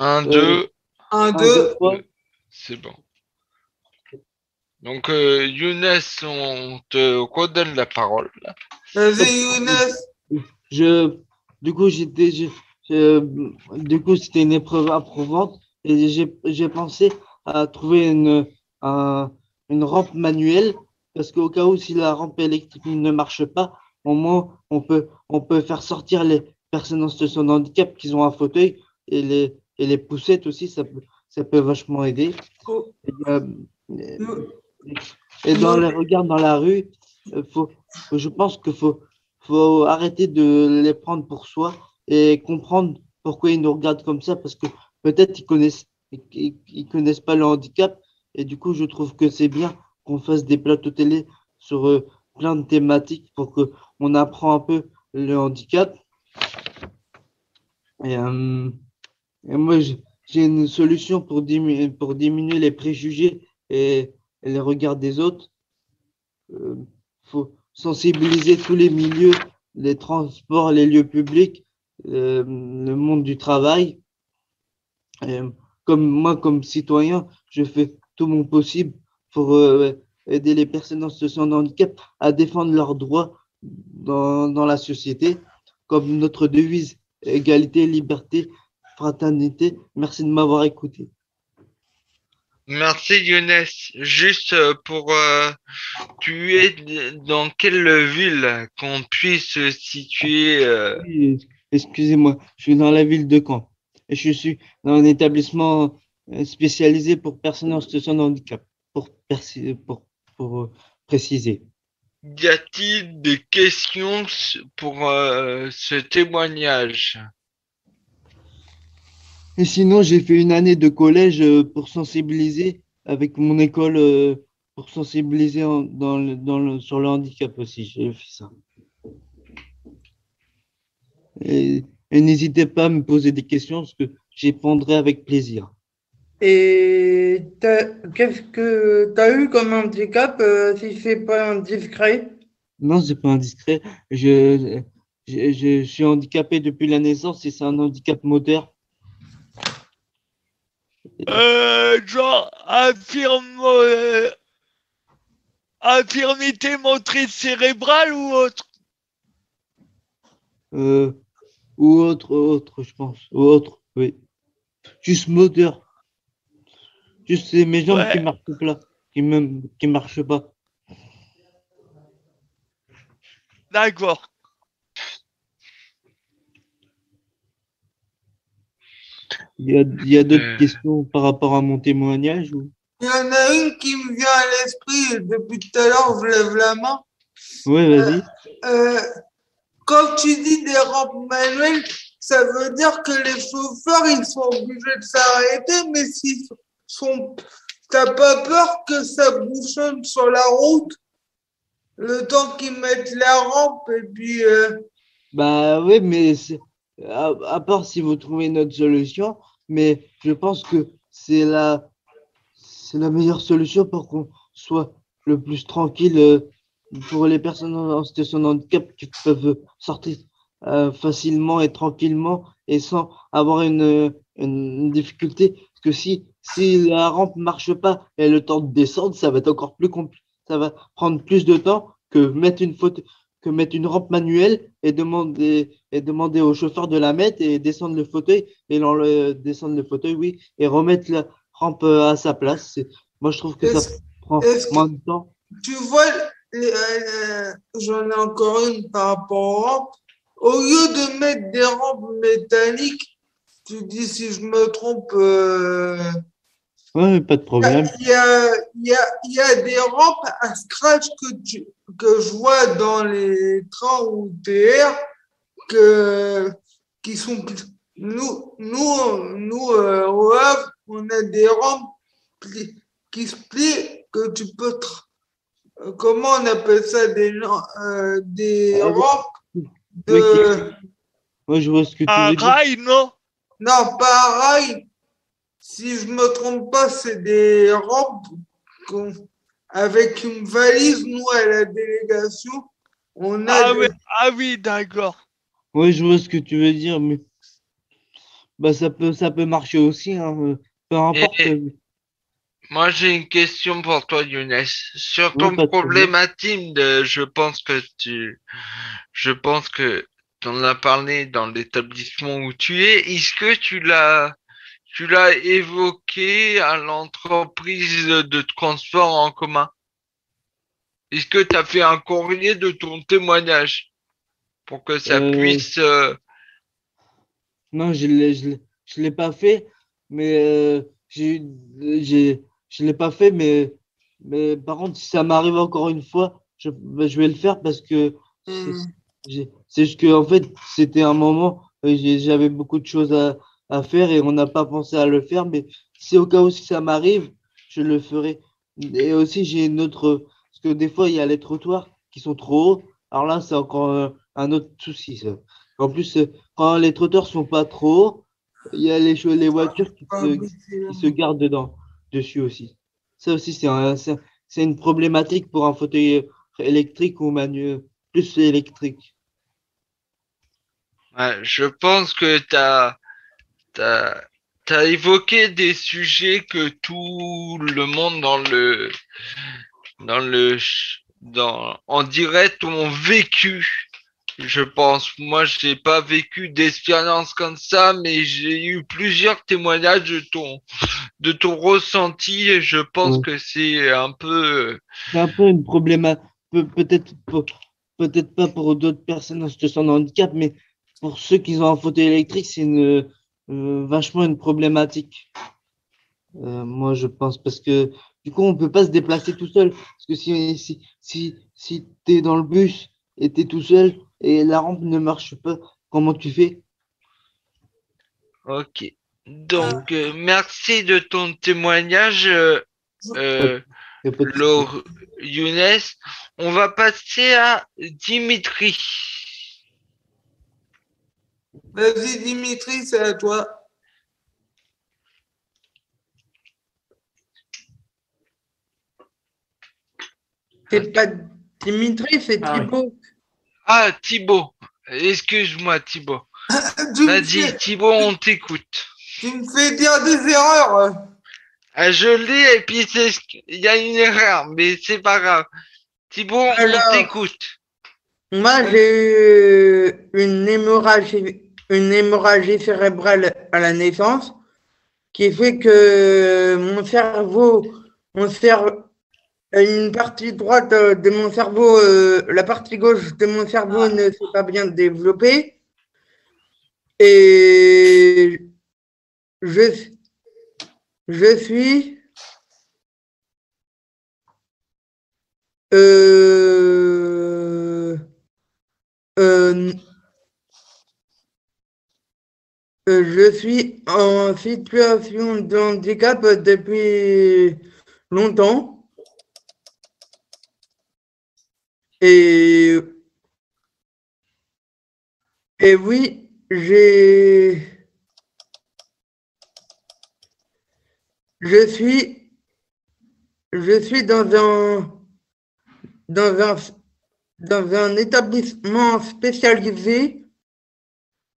euh, Un, Euh, deux, Un, Un, deux. deux, trois. c'est bon. Donc, euh, Younes, on te redonne la parole. Vas-y, Younes. Je, du coup, j'étais, je- je- du coup, c'était une épreuve approuvante et j'ai, j'ai pensé à trouver une, un- une rampe manuelle parce qu'au cas où si la rampe électrique ne marche pas, au moins on peut, on peut faire sortir les personnes en situation de handicap qui ont un fauteuil et les, et les poussettes aussi, ça peut, ça peut vachement aider. Oh. Et, euh, et dans les regards dans la rue, euh, faut, faut- je pense qu'il faut, faut arrêter de les prendre pour soi et comprendre pourquoi ils nous regardent comme ça parce que peut-être ils connaissent ils, ils connaissent pas le handicap et du coup je trouve que c'est bien qu'on fasse des plateaux télé sur euh, plein de thématiques pour que on apprend un peu le handicap et, euh, et moi j'ai une solution pour diminuer les préjugés et, les regards des autres euh, faut sensibiliser tous les milieux, les transports, les lieux publics, euh, le monde du travail. Comme moi, comme citoyen, je fais tout mon possible pour euh, aider les personnes en situation de handicap à défendre leurs droits dans la société, comme notre devise égalité, liberté, fraternité. Merci de m'avoir écouté. Merci Younes. Juste euh, pour euh, tu es dans quelle ville qu'on puisse se situer euh, Excusez-moi, je suis dans la ville de Caen et je suis dans un établissement spécialisé pour personnes en situation de handicap, pour, persi- pour, pour préciser. Y a-t-il des questions pour euh, ce témoignage? Et sinon, j'ai fait une année de collège euh, pour sensibiliser avec mon école, euh, pour sensibiliser en- dans le, dans le- sur le handicap aussi. J'ai fait ça. Et, et n'hésitez pas à me poser des questions parce que j'y répondrai avec plaisir. Et qu'est-ce que tu as eu comme handicap, euh, si c'est pas indiscret? Non, c'est pas indiscret. Je, je, je suis handicapé depuis la naissance et c'est un handicap moteur. Euh, genre, affirme, euh, infirmité motrice cérébrale ou autre? Euh, ou autre, autre, je pense. Ou autre, oui. Juste moteur. Juste c'est mes jambes qui marchent pas, qui me, qui marchent pas. D'accord. Il y a, il y a d'autres Euh. questions par rapport à mon témoignage ou... Il y en a une qui me vient à l'esprit, depuis tout à l'heure, je lève la main. Oui, vas-y. Euh, quand tu dis des rampes manuelles, ça veut dire que les chauffeurs, ils sont obligés de s'arrêter, mais s'ils sont, t'as pas peur que ça bouchonne sur la route? Le temps qu'ils mettent la rampe et puis, euh, Bah oui, mais c'est- à, part si vous trouvez une autre solution, mais je pense que c'est la, meilleure solution pour qu'on soit le plus tranquille euh, pour les personnes en situation de handicap qui peuvent sortir euh, facilement et tranquillement et sans avoir une, difficulté. Parce que si, si la rampe marche pas et le temps de descendre, ça va être encore plus compliqué. Ça va prendre plus de temps que mettre une faute, que mettre une rampe manuelle et demander, et demander au chauffeur de la mettre et descendre le fauteuil et l'enle- descendre le fauteuil, oui, et remettre la rampe euh, à sa place. Moi, je trouve que ça prend moins de temps. tu vois, euh, j'en ai encore une par rapport aux rampes. Au lieu de mettre des rampes métalliques, tu dis si je me trompe, euh, Ouais, pas de problème. Il y a, il y, a, il y a des rampes à scratch que, tu, que je vois dans les trains ou TR que, qui sont. Nous, nous, nous euh, au Havre, on a des rampes pli- qui se plient que tu peux. tra- euh, Comment on appelle ça Des, euh, des Ah, oui. rampes Oui, de. Moi, je vois ce que tu veux dire. rail, non? Non, pas rail. Si je me trompe pas, c'est des rampes qu'on- avec une valise. Nous, à la délégation, on a ah, des- oui, ah oui, d'accord. Oui, je vois ce que tu veux dire, mais bah, ça peut, ça peut marcher aussi. hein, Peu importe. Et- Moi, j'ai une question pour toi, Younes. Sur Oui, ton intime, de, je pense que tu, je pense que tu en as parlé dans l'établissement où tu es. Est-ce que tu l'as, tu l'as évoqué à l'entreprise de transport en commun? Est-ce que tu as fait un courrier de ton témoignage pour que ça Euh, puisse, euh, Non, je je l'ai, je l'ai pas fait, mais euh, j'ai, j'ai, je l'ai pas fait, mais, mais par contre, si ça m'arrive encore une fois, je, bah, je vais le faire parce que c'est, Hmm. c'est juste que en fait, c'était un moment, j'avais beaucoup de choses à, à faire et on n'a pas pensé à le faire, mais si au cas où si ça m'arrive, je le ferai. Et aussi, j'ai une autre, parce que des fois, il y a les trottoirs qui sont trop hauts. Alors là, c'est encore euh, un autre souci, ça. En plus, euh, quand les trotteurs sont pas trop hauts, il y a les, les voitures qui se, c'est- qui se gardent dedans, dessus aussi. Ça aussi, c'est un, c'est c'est une problématique pour un fauteuil électrique ou manuel, plus électrique. je pense que t'as, t'as, t'as évoqué des sujets que tout le monde dans le, dans le, dans, en direct ont vécu. Je pense, moi, j'ai pas vécu d'expérience comme ça, mais j'ai eu plusieurs témoignages de ton, de ton ressenti et je pense Ouais. que c'est un peu, C'est un peu une problématique, peut-être peut-être pas pour d'autres personnes en situation de handicap, mais pour ceux qui ont un fauteuil électrique, c'est une, vachement une problématique. Euh, moi, je pense, parce que du coup, on peut pas se déplacer tout seul. Parce que si, si, si, si tu es dans le bus et tu es tout seul et la rampe ne marche pas, comment tu fais? ok. Donc, euh, merci de ton témoignage, euh, euh. Laure Younes. On va passer à Dimitri. Vas-y, Dimitri, c'est à toi. C'est pas Dimitri, c'est Ah oui. Thibaut. Ah, Thibaut. Excuse-moi, Thibaut. Vas-y, fais, Thibaut, on t'écoute. tu me fais dire des erreurs. Ah, je l'ai et puis il y a une erreur, mais c'est pas grave. Thibaut, on t'écoute. Moi, j'ai eu une hémorragie, une hémorragie cérébrale à la naissance qui fait que mon cerveau, mon cerveau, une partie droite euh, de mon cerveau, euh, la partie gauche de mon cerveau ne s'est pas bien développée. Et je, je suis euh, euh, euh, je suis en situation de handicap depuis longtemps. Et, et oui, j'ai, je suis, je suis dans un, dans un, dans un établissement spécialisé,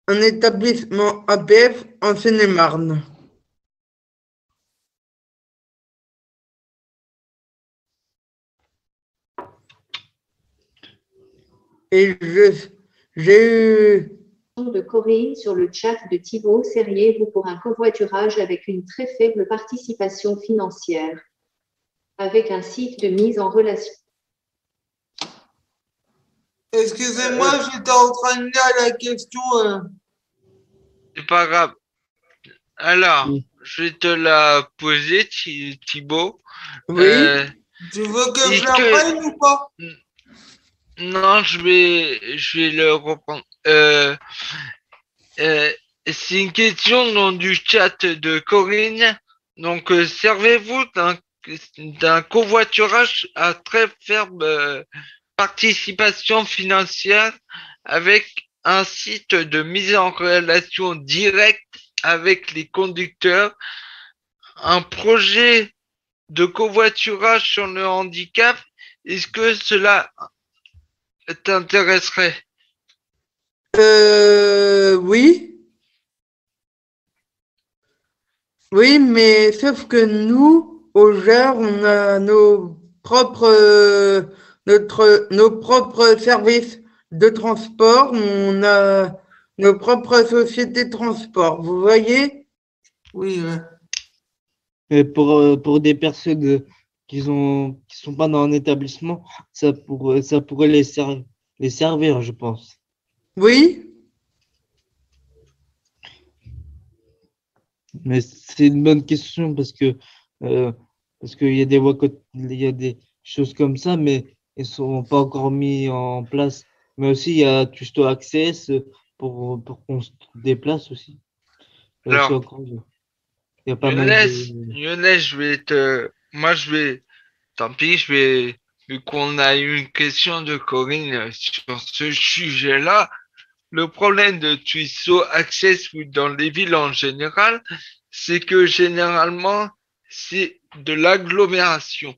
un établissement APF en Seine-et-Marne. Et je, j'ai eu, de Corinne sur le chat de Thibaut, seriez-vous pour un covoiturage avec une très faible participation financière, avec un site de mise en relation Excusez-moi, j'étais en train de lire la question. euh. C'est pas grave. Alors, Oui. je vais te la poser, Thi- Thibaut. oui, Euh, Tu veux que je la que- prenne ou pas? Non, je vais, je vais le reprendre. Euh, euh, c'est une question dans du chat de Corinne. Donc, euh, servez-vous d'un d'un covoiturage à très euh, participation financière avec un site de mise en relation directe avec les conducteurs, un projet de covoiturage sur le handicap. Est-ce que cela t'intéresserait? Euh, oui, Oui, mais sauf que nous, au Gers, on a nos propres, notre, nos propres services de transport, on a nos propres sociétés de transport. Vous voyez? Oui, ouais. Et pour, euh, pour des personnes euh, qui ont, qui sont pas dans un établissement, ça pourrait, ça pourrait les, ser- les servir, je pense. Oui? Mais c'est une bonne question parce que euh, parce qu'il y a des voies il y a des choses comme ça, mais ils sont pas encore mis en place. Mais aussi il y a Tusto Access pour, pour qu'on se déplace aussi. Alors, il y a pas mal de... Younes, je vais te. Moi, je vais. Tant pis, je vais. Vu qu'on a eu une question de Corinne sur ce sujet-là, le problème de Twisto Access ou dans les villes en général, c'est que généralement, c'est de l'agglomération.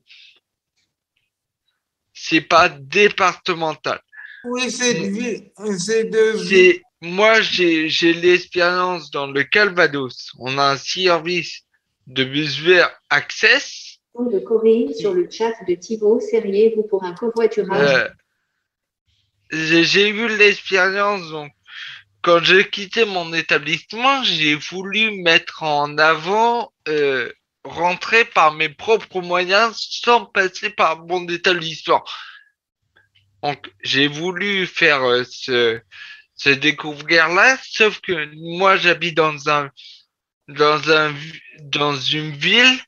C'est pas départemental. Oui, c'est de vie, c'est de vie. C'est moi j'ai j'ai l'expérience dans le Calvados. On a un service de bus vert Access. de Corinne sur le chat de Thibaut, seriez-vous pour un covoiturage Euh, j'ai j'ai eu l'expérience donc quand j'ai quitté mon établissement, j'ai voulu mettre en avant euh, rentrer par mes propres moyens sans passer par mon établissement. Donc j'ai voulu faire euh, ce ce découvrir-là, sauf que moi j'habite dans un dans un dans une ville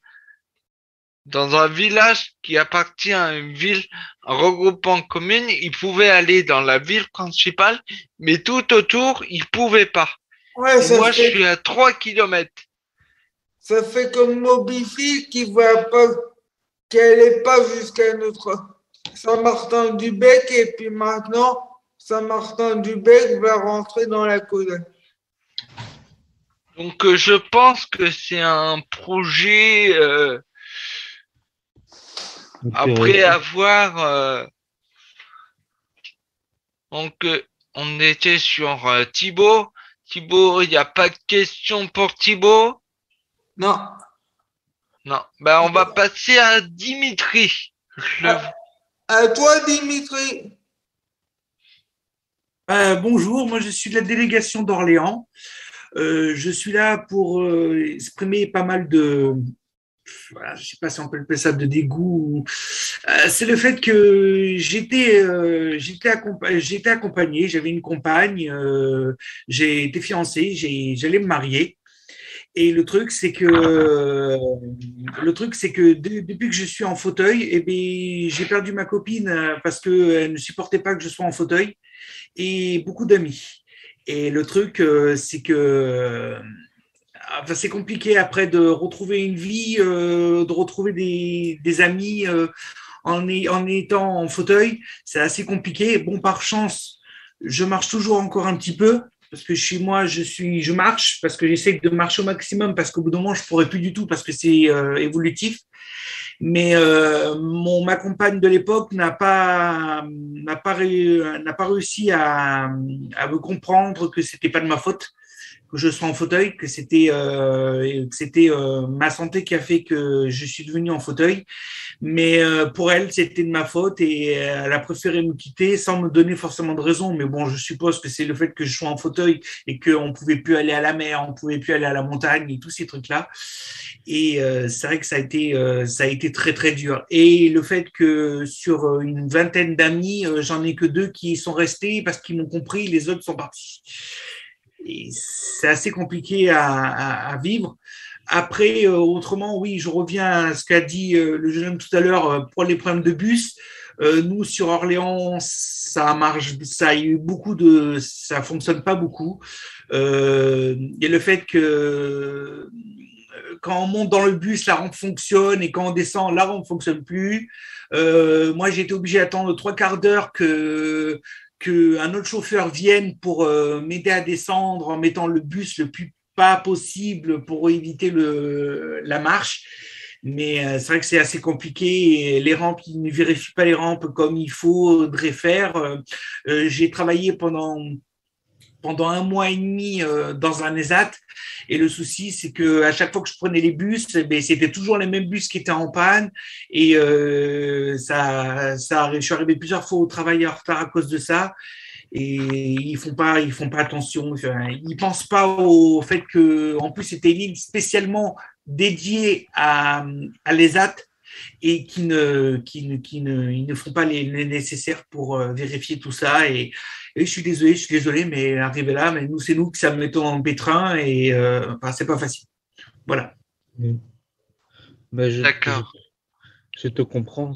dans un village qui appartient à une ville un regroupement commune, il pouvait aller dans la ville principale, mais tout autour, il pouvait pas. Ouais, moi, je suis à 3 kilomètres. Ça fait comme Mobify qui va pas, qui allait pas jusqu'à notre Saint-Martin-du-Bec et puis maintenant Saint-Martin-du-Bec va rentrer dans la Codec. Donc, euh, je pense que c'est un projet euh, après avoir. euh, donc, euh, on était sur euh, Thibaut. Thibaut, il n'y a pas de question pour Thibaut? Non. Non. Ben, on va passer à Dimitri. Je le- À toi, Dimitri. Euh, bonjour, moi je suis de la délégation d'Orléans. Euh, je suis là pour euh, exprimer pas mal de, voilà, je sais pas si on peut appeler ça de dégoût. Euh, c'est le fait que j'étais, euh, j'étais, accompa- j'étais accompagné, j'avais une compagne, euh, j'ai été fiancé, j'allais me marier. Et le truc, c'est que le truc, c'est que de- depuis que je suis en fauteuil, eh bien, j'ai perdu ma copine euh, parce qu'elle ne supportait pas que je sois en fauteuil et beaucoup d'amis. Et le truc, euh, c'est que euh, enfin, c'est compliqué après de retrouver une vie, euh, de retrouver des, des amis euh, en, en étant en fauteuil. C'est assez compliqué. Bon, par chance, je marche toujours encore un petit peu parce que chez moi, je suis, je marche parce que j'essaie de marcher au maximum parce qu'au bout d'un moment, je pourrais plus du tout parce que c'est euh, évolutif. Mais euh, mon ma compagne de l'époque n'a pas n'a pas pas réussi à, à me comprendre que c'était pas de ma faute que je sois en fauteuil, que c'était euh, c'était euh, ma santé qui a fait que je suis devenu en fauteuil. Mais euh, pour elle, c'était de ma faute et elle a préféré me quitter sans me donner forcément de raison. Mais bon, je suppose que c'est le fait que je sois en fauteuil et qu'on pouvait plus aller à la mer, on pouvait plus aller à la montagne et tous ces trucs-là. Et euh, c'est vrai que ça a été euh, ça a été très très dur. Et le fait que sur une vingtaine d'amis, euh, j'en ai que deux qui sont restés parce qu'ils m'ont compris, les autres sont partis. Et c'est assez compliqué à, vivre. Après, euh, autrement, oui, je reviens à ce qu'a dit euh, le jeune homme tout à l'heure euh, pour les problèmes de bus. Nous, sur Orléans, ça marche, ça a eu beaucoup de, ça fonctionne pas beaucoup. A le fait que quand on monte dans le bus, la rampe fonctionne et quand on descend, la rampe fonctionne plus. Moi, j'ai été obligé d'attendre trois quarts d'heure que qu'un autre chauffeur vienne pour euh, m'aider à descendre en mettant le bus le plus pas possible pour éviter le, la marche. Mais euh, c'est vrai que c'est assez compliqué. Et les rampes, ils ne vérifient pas les rampes comme il faudrait faire. Euh, euh, J'ai travaillé pendant pendant un mois et demi euh, dans un ESAT. Et le souci, c'est que à chaque fois que je prenais les bus, eh ben, c'était toujours les mêmes bus qui étaient en panne. Et euh, ça, ça, je suis arrivé plusieurs fois au travail en retard à cause de ça. Et ils font pas, ils font pas attention. Ils pensent pas au fait que, en plus, c'était une ligne spécialement dédiée à, à l'ESAT et qui ne, qui ne, qui ne, ils ne font pas les, les nécessaires pour euh, vérifier tout ça. Et, et je suis désolé, je suis désolé, mais arrivé là, mais nous, c'est nous que ça met en pétrin et euh, enfin, c'est pas facile. Voilà. Ben, D'accord. je, je te comprends.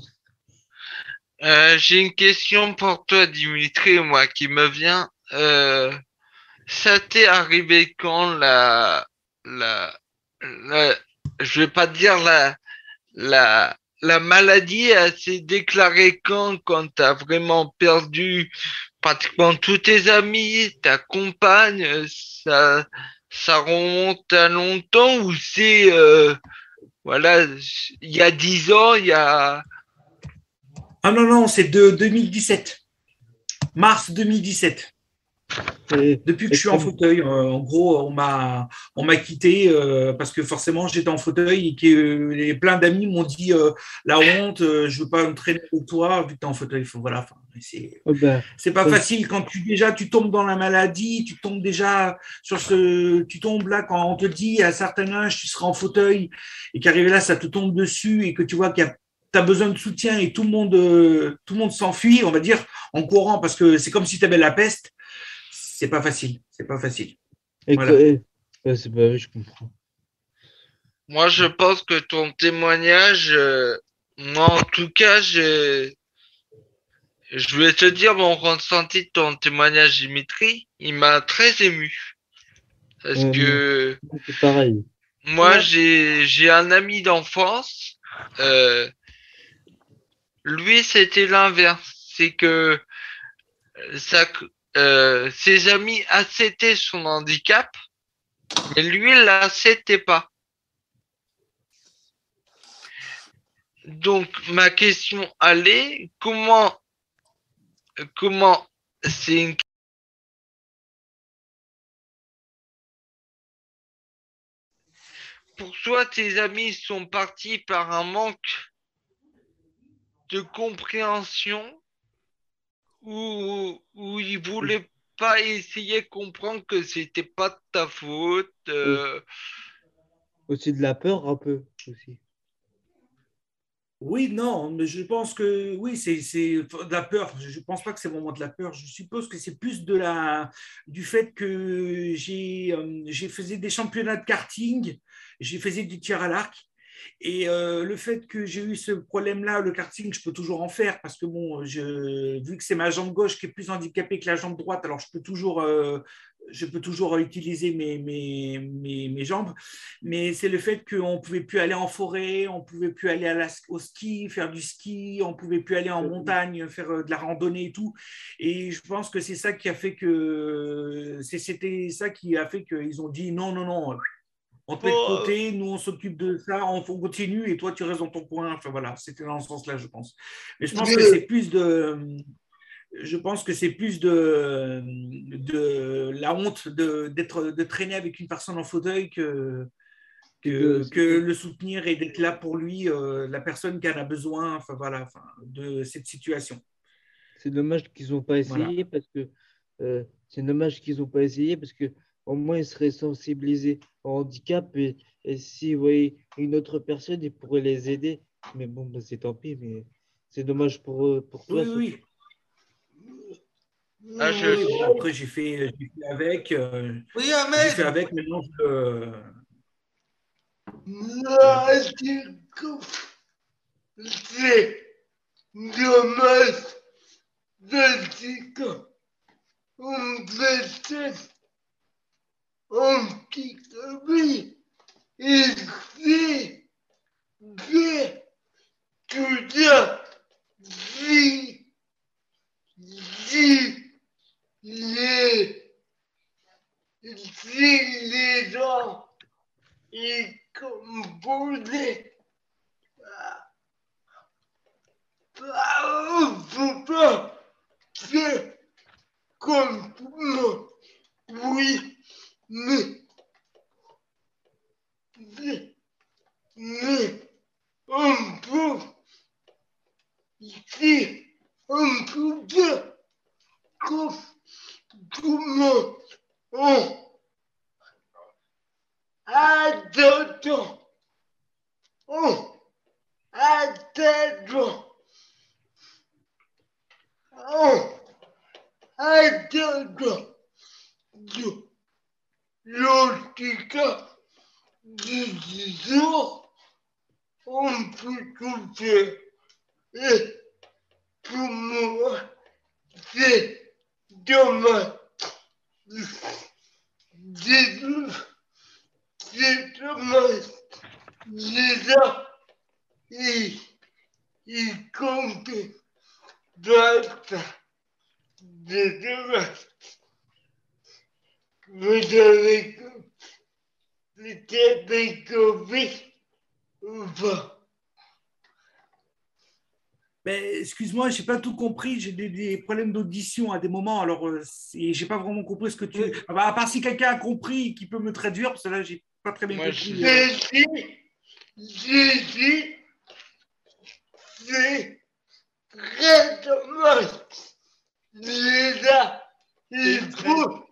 Euh, J'ai une question pour toi, Dimitri, moi, qui me vient. Euh, ça t'est arrivé quand la, la, la, je vais pas dire la, la, la maladie, s'est déclarée quand, quand t'as vraiment perdu pratiquement tous tes amis, ta compagne, ça, ça remonte à longtemps ou c'est, euh, voilà, il y a dix ans, il y a, Ah non, non, c'est de 2017. Mars 2017. Et- Depuis que je suis en fauteuil, euh, en gros, on m'a on m'a quitté euh, parce que forcément j'étais en fauteuil et que euh, les- plein d'amis m'ont dit euh, la honte, je veux pas me traîner avec toi vu que tu es en fauteuil. Faut- voilà, c'est Oh, ben, c'est pas facile quand tu déjà tu tombes dans la maladie, tu tombes déjà sur ce, tu tombes là quand on te dit à un certain âge tu seras en fauteuil et qu'arrivé là ça te tombe dessus et que tu vois qu'il y a tu as besoin de soutien et tout le monde tout le monde s'enfuit, on va dire en courant parce que c'est comme si tu avais la peste. C'est pas facile, c'est pas facile. et Voilà. que- et- ouais, c'est pas vrai, je comprends. Moi, je pense que ton témoignage, euh, moi en tout cas, je, je vais te dire mon ressenti de ton témoignage, Dimitri. Il m'a très ému. Parce Euh, que Moi, C'est pareil. moi, Ouais. j'ai, j'ai un ami d'enfance. euh, lui, c'était l'inverse. C'est que ça, euh, ses amis acceptaient son handicap, mais lui, il l'acceptait pas. Donc, ma question allait, comment, comment, c'est une pour toi, tes amis sont partis par un manque de compréhension ou, ou ils voulaient pas essayer de comprendre que c'était pas de ta faute. euh, Aussi de la peur, un peu. Aussi. Oui, non, mais je pense que oui, c'est c'est de la peur. Je ne pense pas que c'est vraiment de la peur. Je suppose que c'est plus de la du fait que j'ai euh, j'ai faisais des championnats de karting, j'ai faisais du tir à l'arc. Et euh, le fait que j'ai eu ce problème-là, le karting, je peux toujours en faire parce que bon, je, vu que c'est ma jambe gauche qui est plus handicapée que la jambe droite, alors je peux toujours, euh, je peux toujours utiliser mes, mes, mes, mes jambes. Mais c'est le fait qu'on ne pouvait plus aller en forêt, on ne pouvait plus aller à la- au ski, faire du ski, on ne pouvait plus aller en montagne, faire euh, de la randonnée et tout. Et je pense que c'est ça qui a fait que c'était ça qui a fait qu'ils ont dit non, non, non. On te met de Oh. côté, nous on s'occupe de ça, on on continue et toi tu restes dans ton coin. Enfin voilà, c'était dans ce sens-là, je pense. Mais je pense que c'est plus de, je pense que c'est plus de, de la honte de, d'être, de traîner avec une personne en fauteuil que, que, Que- que le soutenir et d'être là pour lui, euh, la personne qui en a besoin, enfin voilà, enfin, de cette situation. C'est dommage qu'ils n'ont pas essayé Voilà. parce que euh, c'est dommage qu'ils n'ont pas essayé parce que au moins ils seraient sensibilisés au handicap et, et s'ils voyaient une autre personne, ils pourraient les aider. Mais bon, bah, c'est tant pis, mais c'est dommage pour eux, pour toi. Oui, oui. Ah, je- oui. Après, j'ai fait, j'ai fait avec, euh, Oui, j'ai fait Ahmed. avec, maintenant je, C'est dommage de handicapé et c'est que ça si si les si les gens Ah, pas faire comme tout mais, mais, mais on peut, ici, dire que tout le monde, on, attends, on, attends, on, attends, le, du jour, on peut tout faire. Et pour moi, c'est dommage. C'est c'est dommage. Déjà, il, il compte d'autres. C'est dommage. Vous avez peut-être compris ou pas? Mais excuse-moi, j'ai pas tout compris. J'ai des, des problèmes d'audition à des moments. Alors, euh, j'ai pas vraiment compris ce que tu. Ah bah, à part si quelqu'un a compris, qui peut me traduire, parce que là, j'ai pas très bien Moi, compris. Je, je je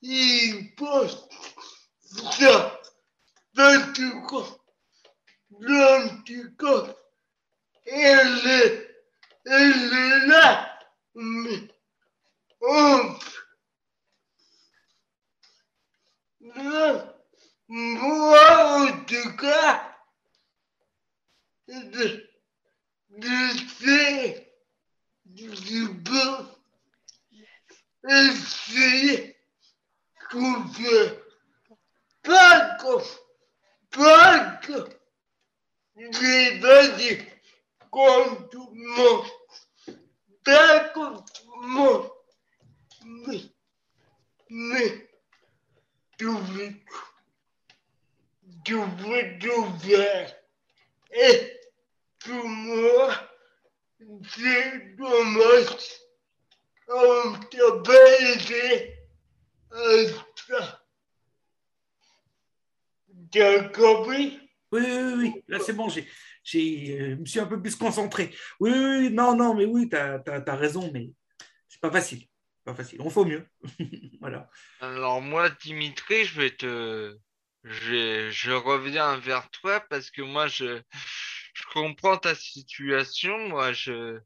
peux essayer qu'on fait pas comme, pas que j'ai pas dit comme tout le monde, pas comme tout le monde, mais, mais, tout le tout veux tout faire. Et pour moi, c'est dommage. On t'a à ça. T'as compris? Oui, oui, oui. Là, c'est bon. J'ai, euh, je me suis un peu plus concentré. Oui, oui, oui. Non, non, mais oui, tu as, raison, mais c'est pas facile. Pas facile. On fait au mieux. voilà. Alors moi, Dimitri, je vais te... Je, je reviens vers toi parce que moi, je, je comprends ta situation. Moi, je,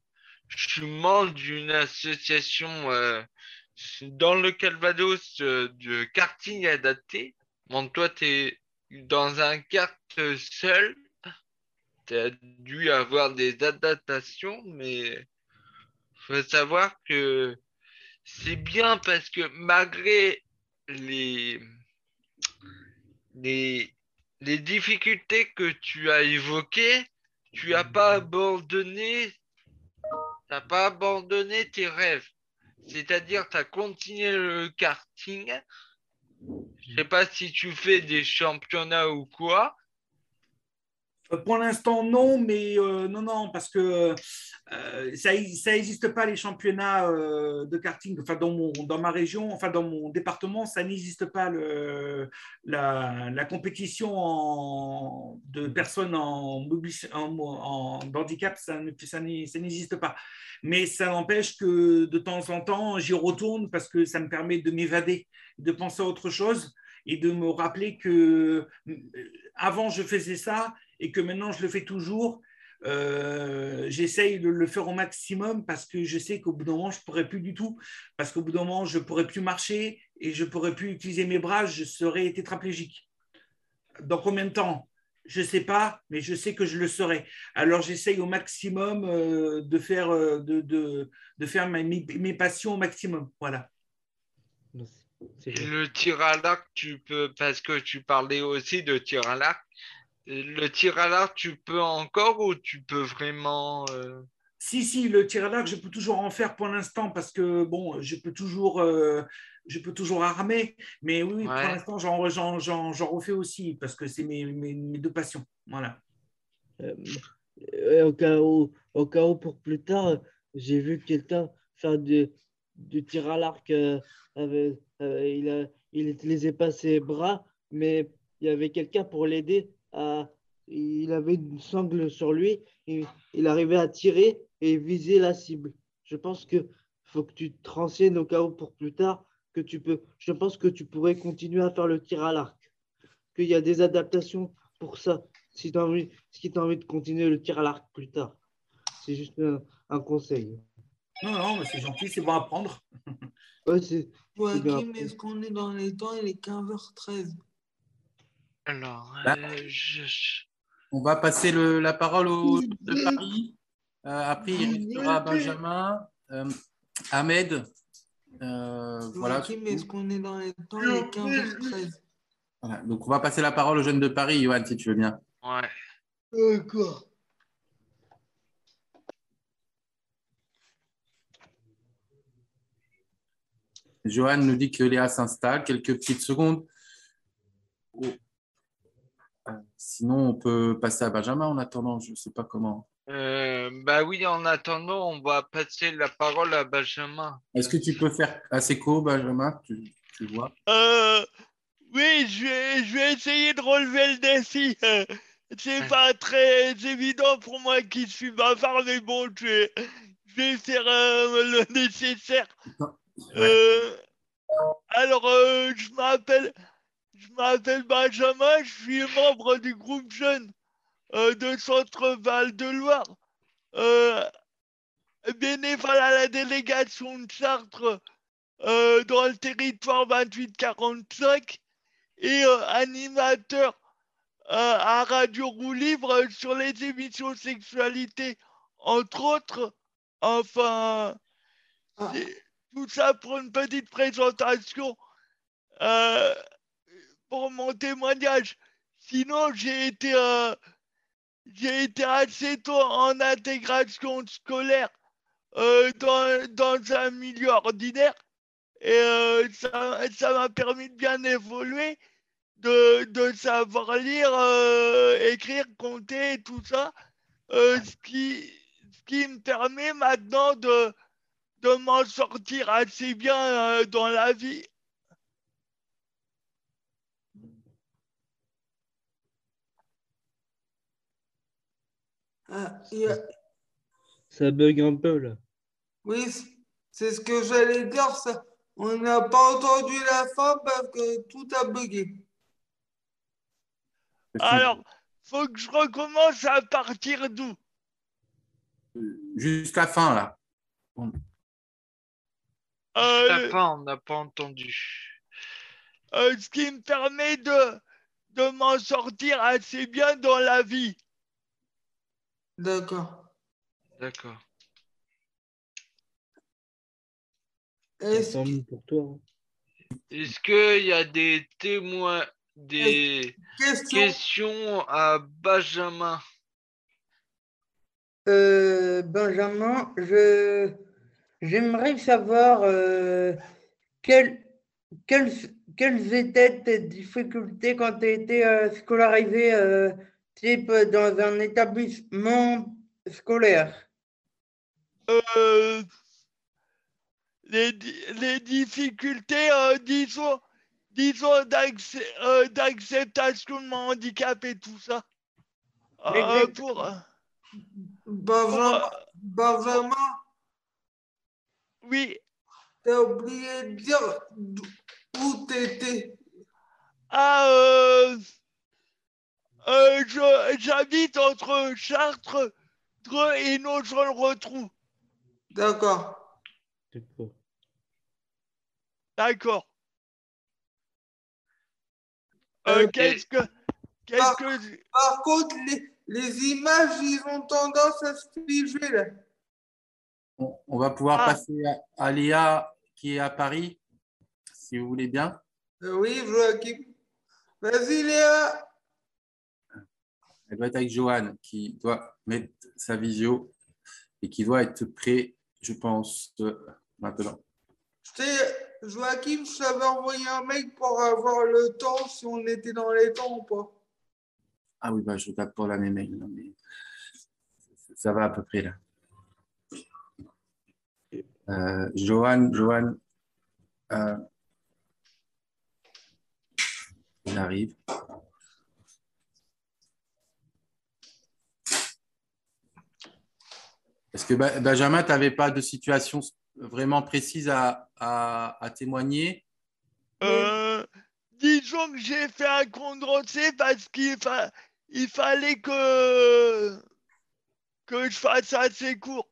je suis membre d'une association euh, dans le Calvados euh, de karting adapté. Bon, toi, tu es dans un kart seul. Tu as dû avoir des adaptations, mais faut savoir que c'est bien parce que malgré les, les, difficultés que tu as évoquées, tu n'as pas abandonné, pas abandonné tes rêves. C'est-à-dire, tu as continué le karting. Je sais pas si tu fais des championnats ou quoi. Euh, Pour l'instant, non, mais euh, non, non, parce que euh, ça n'existe pas les championnats euh, de karting. Enfin, dans, mon, dans ma région, enfin dans mon département, ça n'existe pas le, la, compétition de personnes en, en, en handicap, ça, ça n'existe pas. Mais ça n'empêche que de temps en temps, j'y retourne parce que ça me permet de m'évader, de penser à autre chose et de me rappeler que avant je faisais ça et que maintenant je le fais toujours. Euh, J'essaye de le faire au maximum parce que je sais qu'au bout d'un moment, je ne pourrai plus du tout. Parce qu'au bout d'un moment, je ne pourrai plus marcher et je ne pourrai plus utiliser mes bras, je serai tétraplégique. Dans combien de temps? Je ne sais pas, mais je sais que je le serai. Alors j'essaye au maximum euh, de faire, euh, de, de, de faire mes, mes passions au maximum. Voilà. Le tir à l'arc, tu peux, parce que tu parlais aussi de tir à l'arc. Le tir à l'arc, tu peux encore ou tu peux vraiment. euh, Si, si, le tir à l'arc, je peux toujours en faire pour l'instant parce que, bon, je peux toujours, euh, je peux toujours armer. Mais oui, pour l'instant, j'en, j'en, j'en, j'en refais aussi parce que c'est mes, mes, mes deux passions. Voilà. Euh, au, cas où, au cas où, pour plus tard, j'ai vu quelqu'un faire du tir à l'arc, euh, euh, il, a, il utilisait pas ses bras, mais il y avait quelqu'un pour l'aider à. Il avait une sangle sur lui, et il arrivait à tirer et viser la cible. Je pense que faut que tu te renseignes au cas où pour plus tard que tu peux. Je pense que tu pourrais continuer à faire le tir à l'arc. Qu'il y a des adaptations pour ça. Si tu as envie, si tu as envie de continuer le tir à l'arc plus tard. C'est juste un, un conseil. Non, non, mais c'est gentil, c'est bon à prendre. Ouais, c'est. Joachim, est-ce qu'on est dans les temps Il est 15h13. Alors, euh, je- On va passer le- la parole au de Paris. Euh, après, il restera Benjamin, euh, Ahmed. Euh, voilà. Est-ce qu'on est dans les temps Il est 15h13. Voilà. Donc, on va passer la parole aux jeunes de Paris, Johan, si tu veux bien. ouais. D'accord. Johan nous dit que Léa s'installe. Quelques petites secondes. Oh. Euh, Sinon, on peut passer à Benjamin en attendant. Je ne sais pas comment. Euh, bah oui, en attendant, on va passer la parole à Benjamin. Est-ce que tu peux faire assez court, Benjamin tu, tu vois? Euh, oui, je vais, je vais essayer de relever le défi. Euh, C'est pas très évident pour moi qui suis bavard, mais bon, je vais, je vais faire euh, le nécessaire. Euh, alors, euh, je m'appelle, je m'appelle Benjamin, je suis membre du groupe jeune euh, de Centre Val de Loire, euh, bénévole à la délégation de Chartres euh, dans le territoire 2845 et animateur à Radio Roue Libre sur les émissions sexualité, entre autres. Enfin, c'est- tout ça pour une petite présentation euh, pour mon témoignage. Sinon, j'ai été, euh, été assez tôt en intégration scolaire euh, dans, un milieu ordinaire et euh, ça ça m'a permis de bien évoluer, de, de savoir lire, écrire, compter, tout ça, ce, qui, ce qui me permet maintenant de, de m'en sortir assez bien dans la vie. Ah, a- Ça bug un peu là. Oui, c'est ce que j'allais dire. Ça. On n'a pas entendu la fin parce que tout a bugué. Alors, faut que je recommence à partir d'où? Juste la fin, là. Euh, La fin, on n'a pas entendu. euh, ce qui me permet de, de m'en sortir assez bien dans la vie. D'accord. D'accord. Est-ce Tant mieux pour toi. hein. Est-ce qu'il y a des témoins, des Question. questions à Benjamin? Euh, Benjamin, je j'aimerais savoir euh, quelles, quelles, quelles étaient tes difficultés quand tu étais euh, scolarisé, euh, type dans un établissement scolaire. Euh, les, di- les difficultés, euh, disons, disons euh, d'acceptation de mon handicap et tout ça. Euh, pour, Benjamin, Benjamin, oui. t'as oublié de dire où t'étais. Ah, euh, euh, je- j'habite entre Chartres, Dreux et Nogent-le-Rotrou. D'accord. D'accord. D'accord. Euh, Euh, qu'est-ce que, par, que, par contre, les, les images, ils ont tendance à se figer là. On, on va pouvoir Ah. passer à, à Léa, qui est à Paris, si vous voulez bien. Euh, oui, Joachim. Vas-y, Léa. Elle doit être avec Johan, qui doit mettre sa visio et qui doit être prêt, je pense, euh, maintenant. Joachim, je t'avais envoyé un mail pour avoir le temps, si on était dans les temps ou pas. Ah oui, bah, je regarde pour la même mail, non, mais ça va à peu près là. Euh, Johan, Johan, euh, il arrive. Est-ce que Benjamin, tu n'avais pas de situation vraiment précise à, à- à témoigner? Euh, disons que j'ai fait un Condorcet parce qu'il fa- il fallait que, que je fasse assez court.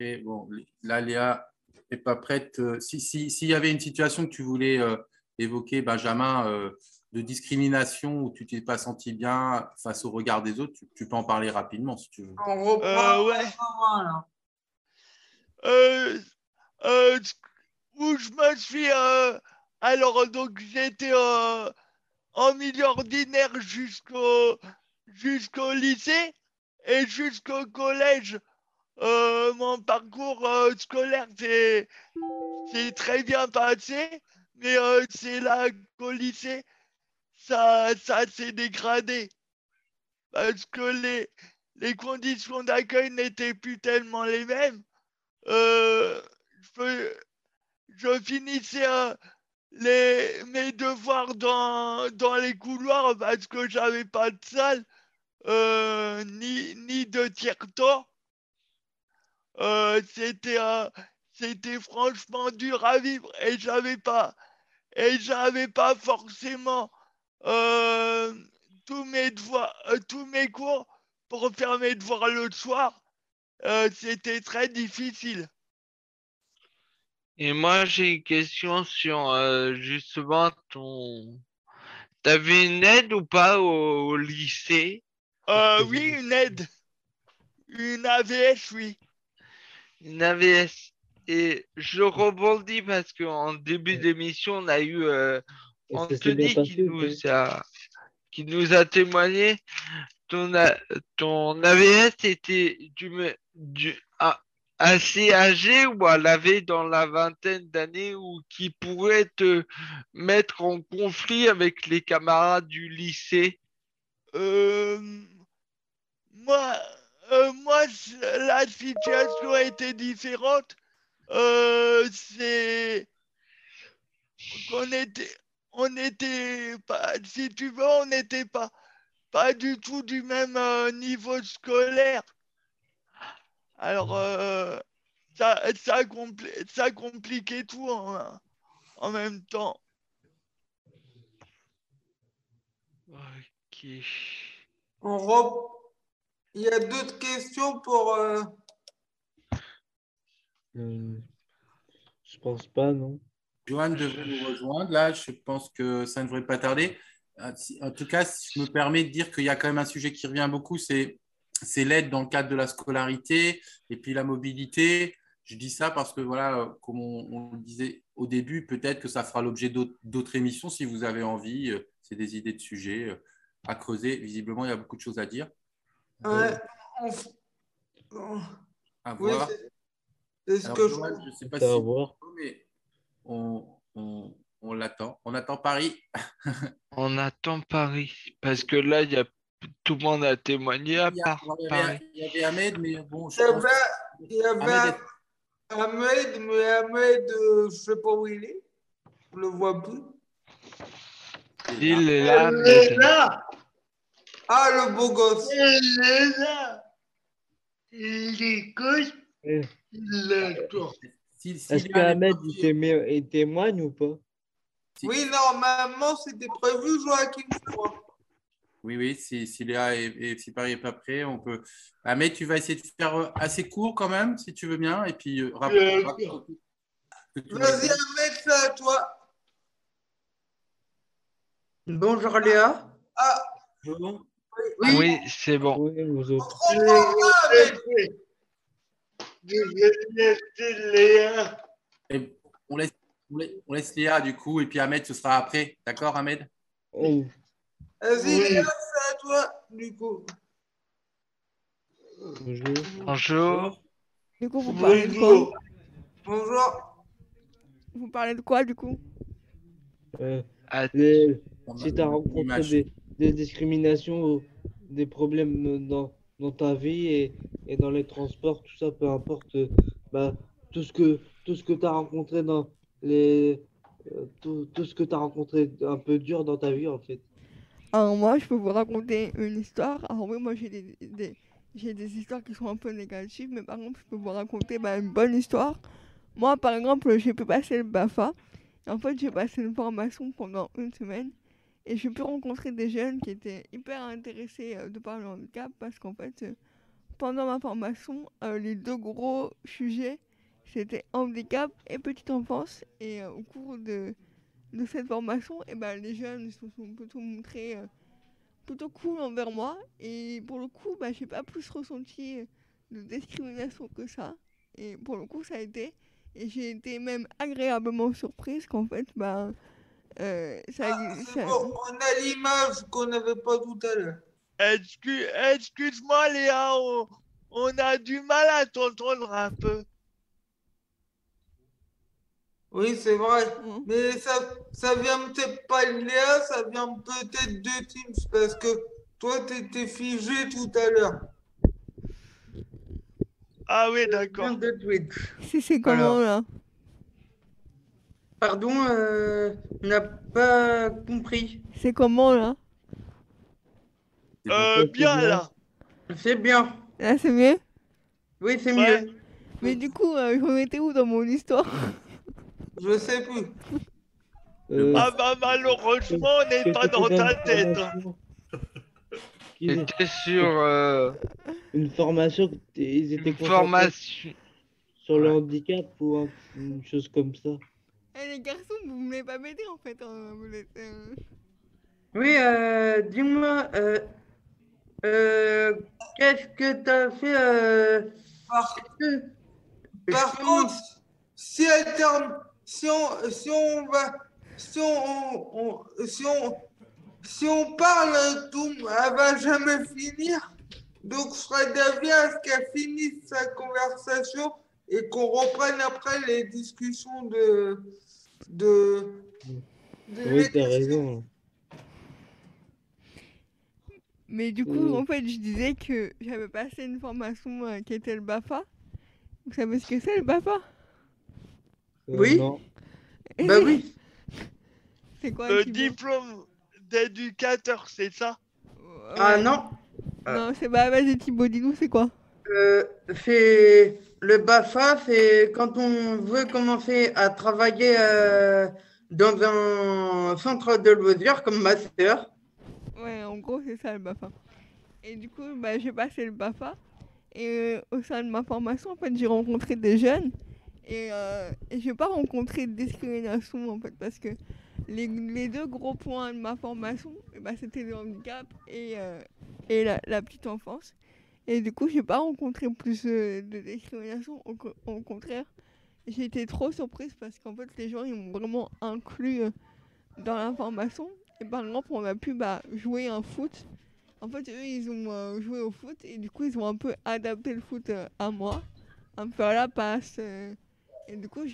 Et bon, là, Léa n'est pas prête. Euh, si- si- S'il y avait une situation que tu voulais euh, évoquer, Benjamin, euh, de discrimination où tu t'es pas senti bien face au regard des autres, tu, tu peux en parler rapidement si tu veux. On reprend Euh, ouais. Euh, euh, où je me suis. euh, alors, donc, j'étais euh, en milieu ordinaire jusqu'au jusqu'au lycée et jusqu'au collège. Euh, mon parcours euh, scolaire s'est s'est très bien passé, mais euh, c'est là qu'au lycée, ça, ça s'est dégradé. Parce que les, les conditions d'accueil n'étaient plus tellement les mêmes. Euh, je, finissais euh, les, mes devoirs dans, les couloirs parce que j'avais pas de salle euh, ni, de tiers-temps. C'était c'était franchement dur à vivre et j'avais pas et j'avais pas forcément euh, tous mes devoirs euh, tous mes cours pour faire mes devoirs le soir Euh, c'était très difficile Et moi, j'ai une question sur justement ton. T'avais une aide ou pas au, au lycée? Oui une aide une AVS oui Une AVS. Et je rebondis parce qu'en début d'émission, on a eu Anthony qui ou nous a, qui nous a témoigné. Ton, A- ton AVS était du, me- du, assez âgé ou elle avait dans la vingtaine d'années ou qui pourrait te mettre en conflit avec les camarades du lycée? Euh, moi, euh, moi, la situation était différente. Euh, c'est qu'on était, on était pas, si tu veux, on n'était pas, pas du tout du même euh, niveau scolaire. Alors, euh, ça, ça, compli- ça compliquait tout en, en même temps. Ok. On rep- Il y a d'autres questions pour. euh, Euh, je pense pas, non. Johan devrait nous rejoindre. Là, je pense que ça ne devrait pas tarder. Euh, En tout cas, si je me permets de dire qu'il y a quand même un sujet qui revient beaucoup, c'est c'est l'aide dans le cadre de la scolarité et puis la mobilité. Je dis ça parce que, voilà, comme on, on le disait au début, peut-être que ça fera l'objet d'autres d'autres émissions si vous avez envie. Euh, C'est des idées de sujets euh, à creuser. Visiblement, il y a beaucoup de choses à dire, ouais, on- à Oui, voir. c'est- c'est ce Alors, que je. Johan, je ne sais pas Ça si va voir. mais on, on, on l'attend. On attend Paris. On attend Paris parce que là, il y a tout le monde a témoigné à Il y, a- part il y Paris. avait, il y avait Ahmed, mais bon, je Il y pense avait, il y avait Ahmed Ahmed, mais Ahmed, euh, je sais pas où il est. Je le vois plus. Il est là, Il est là. Ah, le beau gosse. Il est là. Il écoute. Eh, Il attend. Si- si Est-ce Léa que Ahmed n'est il témo- il témoigne ou pas? Si- Oui, normalement, c'était prévu, Joachim, je crois. Oui, oui, si, si Léa et, et si Paris n'est pas prêt, on peut. Ahmed, tu vas essayer de faire euh, assez court quand même, si tu veux bien. Et puis, euh, Vas-y, vas- Ahmed, c'est à toi. Bonjour Léa. Ah, Bon. oui. oui, c'est bon. Oui, vous autres. On comprend pas, Ahmed. Je vais laisser Léa. Et on, laisse, on, laisse, Léa du coup, et puis Ahmed, ce sera après. D'accord, Ahmed? Vas-y. Léa, c'est à toi, du coup. bonjour. Bonjour. Du coup, vous parlez de quoi? Bonjour. Bonjour. Vous parlez de quoi du coup? Euh, les- a si tu as rencontré des, des discriminations ou des problèmes dans, dans ta vie et, et dans les transports, tout ça, peu importe, euh, bah, tout ce que, tout ce que tu as rencontré dans les, euh, tout, tout ce que tu as rencontré un peu dur dans ta vie, en fait. Alors moi, je peux vous raconter une histoire. Alors oui, moi j'ai des, j'ai des histoires qui sont un peu négatives, mais par contre, je peux vous raconter bah, une bonne histoire. Moi, par exemple, j'ai pu passer le BAFA. En fait, j'ai passé une formation pendant une semaine. Et j'ai pu rencontrer des jeunes qui étaient hyper intéressés euh, de par le handicap parce qu'en fait, euh, pendant ma formation, euh, les deux gros sujets, c'était handicap et petite enfance. Et au cours de, de cette formation, et ben, les jeunes se sont plutôt montrés plutôt cool envers moi. Et pour le coup, bah, j'ai pas plus ressenti de discrimination que ça. Et pour le coup, ça a été. Et j'ai été même agréablement surprise qu'en fait, bah, euh, ça, ça- Bon, on a l'image qu'on n'avait pas tout à l'heure. Excuse, excuse-moi Léa, on, on a du mal à t'entendre un peu. Oui, c'est vrai. Mais ça, ça vient peut-être pas de Léa, ça vient peut-être de Teams parce que toi, t'étais figé tout à l'heure. Ah oui, d'accord. c'est comment Alors. là? Pardon, euh, on n'a pas compris. C'est comment là? Euh, bien là. C'est bien. Là, c'est mieux? Oui, c'est Ouais. mieux. Mais du coup, euh, je me mettais où dans mon histoire? Je sais plus. Euh, Ah bah malheureusement, on n'est pas dans ta tête. C'était sur euh, Une formation, que t'es- ils étaient une concentrés formation. sur le handicap ou un- une chose comme ça. Eh les garçons, vous ne voulez pas m'aider en fait. hein, vous euh, Oui, euh, dis-moi, euh, euh, qu'est-ce que tu as fait euh, Par, par je- contre, si alterne, si on, si on va, si on, on- si on, si on parle, tout, elle va jamais finir. Donc, je serais d'avis à ce qu'elle finisse sa conversation et qu'on reprenne après les discussions de, de, de Oui, t'as raison. Mais du coup, en fait, je disais que j'avais passé une formation euh, qui était le BAFA. Vous savez ce que c'est le BAFA? Euh, Oui. Bah oui. C'est quoi Le diplôme d'éducateur, c'est ça? Ouais. Ah non, Non, c'est bah vas-y Thibaut, dis-nous c'est quoi? Euh, c'est le BAFA, c'est quand on veut commencer à travailler euh, dans un centre de loisirs comme ma sœur. Ouais, en gros, c'est ça le BAFA. Et du coup, bah, j'ai passé le BAFA. Et euh, au sein de ma formation, en fait, j'ai rencontré des jeunes. Et, euh, et j'ai pas rencontré de discrimination, en fait, parce que les, les deux gros points de ma formation, bah, c'était le handicap et, et la petite enfance. Et du coup, j'ai pas rencontré plus euh, de discrimination. Au, au contraire, été trop surprise parce qu'en fait, les gens, ils m'ont vraiment inclus euh, dans la formation. Et par exemple, on a pu bah, jouer un foot. En fait, eux, ils ont euh, joué au foot et du coup, ils ont un peu adapté le foot euh, à moi, à me faire la passe. et du coup,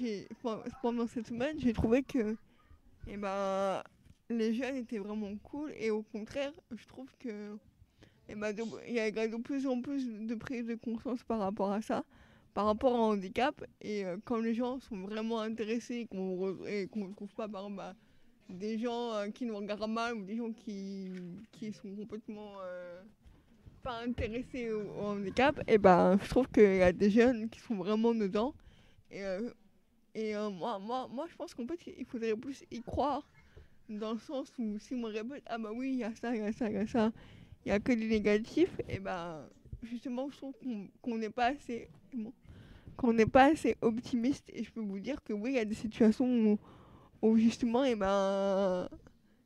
pendant cette semaine, j'ai trouvé que eh ben, les jeunes étaient vraiment cool. Et au contraire, je trouve que eh ben, il y a de plus en plus de prise de conscience par rapport à ça, par rapport au handicap. Et euh, quand les gens sont vraiment intéressés et qu'on et ne trouve pas, par bah, des gens euh, qui nous regardent mal ou des gens qui, qui sont complètement euh, pas intéressés au, handicap, et ben je trouve qu'il y a des jeunes qui sont vraiment dedans. Et, euh, et euh, moi, moi, moi, je pense qu'en fait, il faudrait plus y croire, dans le sens où si on répète, ah bah oui, il y a ça, il y a ça, il y a ça, il y a que des négatifs, et ben justement, je trouve qu'on n'est pas assez. qu'on n'est pas assez optimiste et je peux vous dire que oui, il y a des situations où, justement, et ben,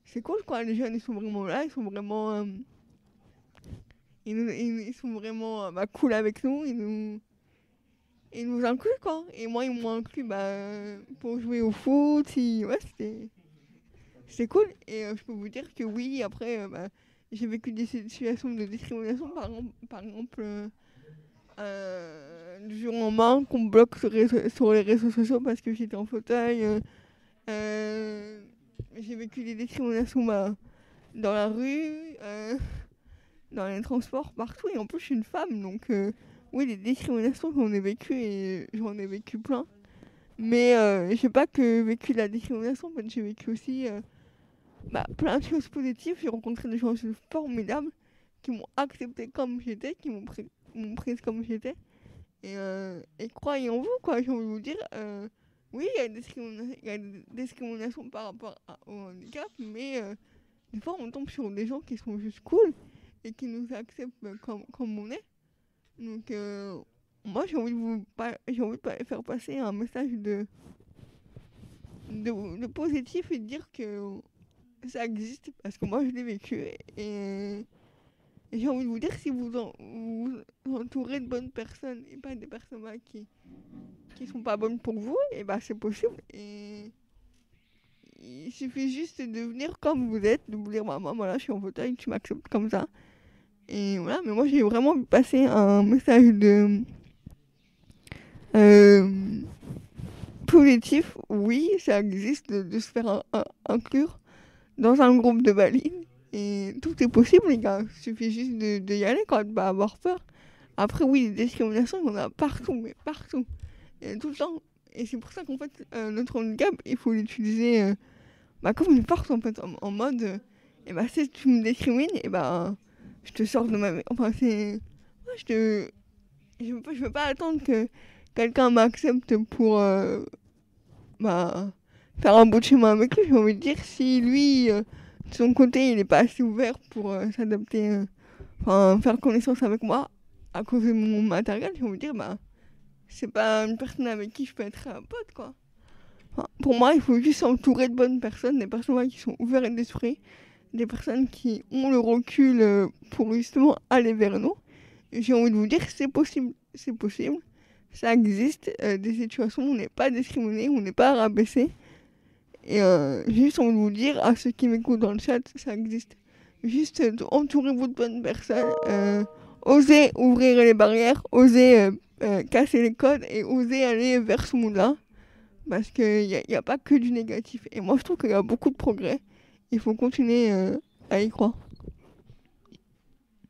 c'est cool quoi, les jeunes ils sont vraiment là, ils sont vraiment, euh, ils, ils- sont vraiment euh, bah, cool avec nous, ils nous, ils nous incluent quoi. Et moi ils m'ont inclus bah, pour jouer au foot, ouais c'était cool. Et euh, je peux vous dire que oui, après, euh, bah, j'ai vécu des situations de discrimination, par exemple, euh, euh, du jour au lendemain qu'on bloque sur, les réseaux sociaux parce que j'étais en fauteuil. euh, j'ai vécu des discriminations bah, dans la rue. dans les transports, partout. Et en plus, je suis une femme, donc oui, les discriminations j'en ai vécu et j'en ai vécu plein. Mais euh, j'ai pas que vécu la discrimination, en j'ai vécu aussi bah, plein de choses positives. J'ai rencontré des gens formidables qui m'ont accepté comme j'étais, qui m'ont pris, prise comme j'étais. Et, euh, et croyez en vous, quoi, j'ai envie de vous dire. euh, oui, il y a des discriminations, par rapport au handicap, mais euh, des fois on tombe sur des gens qui sont juste cool et qui nous acceptent euh, comme, comme on est. Donc, moi j'ai envie de vous j'ai envie de faire passer un message de, de, de positif et de dire que ça existe parce que moi je l'ai vécu et, j'ai envie de vous dire si vous en- vous entourez de bonnes personnes et pas des personnes qui qui sont pas bonnes pour vous et bah c'est possible il suffit juste de venir comme vous êtes de vous dire maman voilà je suis en fauteuil tu m'acceptes comme ça. Et voilà mais moi j'ai vraiment vu passer un message de euh, positif. Oui ça existe de, se faire inclure dans un groupe de balines et tout est possible les gars. Il suffit juste de, y aller quoi de pas avoir peur. Après oui les discriminations il y en a partout mais partout. Et tout le temps. Et c'est pour ça qu'en fait euh, notre handicap il faut l'utiliser euh, bah, comme une force en fait en, mode euh, et bah si tu me discrimines et bah je te sors de ma enfin c'est ouais, je te je veux pas, je veux pas attendre que quelqu'un m'accepte pour bah faire un bout de chemin avec lui j'ai envie de dire si lui euh, de son côté il est pas assez ouvert pour euh, s'adapter euh, enfin faire connaissance avec moi à cause de mon matériel j'ai envie de dire bah c'est pas une personne avec qui je peux être un pote quoi. Enfin, pour moi il faut juste s'entourer de bonnes personnes des personnes qui sont ouvertes d'esprit des personnes qui ont le recul pour justement aller vers nous. J'ai envie de vous dire c'est possible c'est possible ça existe des situations où on n'est pas discriminé on n'est pas rabaissé et euh, juste de vous dire à ceux qui m'écoutent dans le chat, ça existe. Juste euh, entourez-vous de bonnes personnes. euh, osez ouvrir les barrières, osez euh, euh, casser les codes et osez aller vers ce monde-là. Parce qu'il n'y a, y a pas que du négatif. Et moi, je trouve qu'il y a beaucoup de progrès. Il faut continuer euh, à y croire.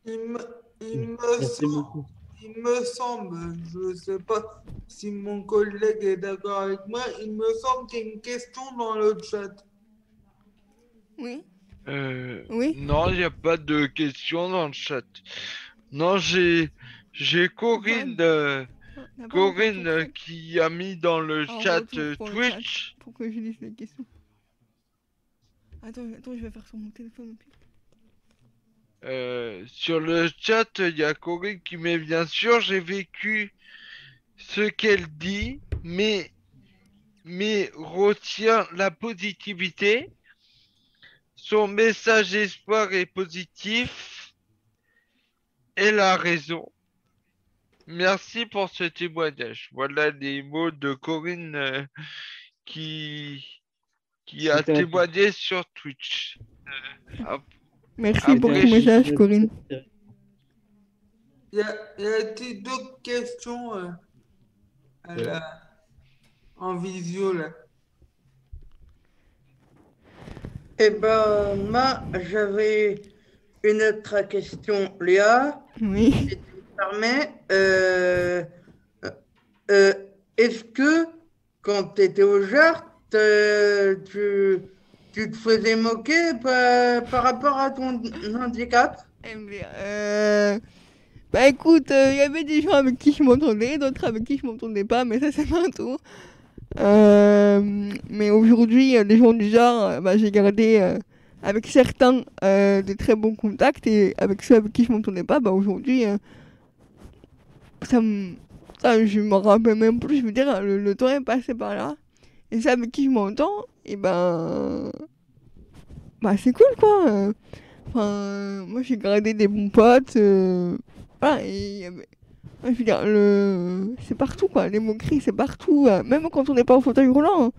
Il me, il me Merci semble, beaucoup. Il me semble, je ne sais pas si mon collègue est d'accord avec moi, il me semble qu'il y a une question dans le chat. Oui. Euh, Oui. Non, il n'y a pas de questions dans le chat. Non, j'ai j'ai Corinne, euh, Corinne euh, qui a mis dans le Alors, chat euh, le Twitch. Pour que je lise les questions. Attends, attends, je vais faire sur mon téléphone. au pire. Euh, sur le chat, il y a Corinne qui met bien sûr, j'ai vécu ce qu'elle dit, mais, mais retient la positivité. Son message espoir est positif. Elle a raison. Merci pour ce témoignage. Voilà les mots de Corinne euh, qui, qui a témoigné sur Twitch. Euh, Merci pour après, ton message, Corinne. Y a- y a-t-il d'autres questions euh, à la- en visio là Eh ben, moi, j'avais une autre question, Léa. Oui. Si tu me permets. Euh, euh, Est-ce que, quand tu étais au JART, tu, tu te faisais moquer par, par rapport à ton handicap? Eh bien, euh, Bah écoute, il y avait des gens avec qui je m'entendais, d'autres avec qui je m'entendais pas, mais ça c'est pas tout. Euh, mais aujourd'hui, euh, les gens du genre, euh, bah, j'ai gardé euh, avec certains euh, de très bons contacts et avec ceux avec qui je m'entendais pas, bah aujourd'hui, euh, ça me. Ça, je me rappelle même plus, je veux dire, le, le temps est passé par là. Et ceux avec qui je m'entends, et ben. Bah c'est cool quoi. Enfin, moi j'ai gardé des bons potes. euh, voilà, et je veux dire, le... c'est partout quoi. Les moqueries, c'est partout. euh, même quand on n'est pas en fauteuil roulant, hein.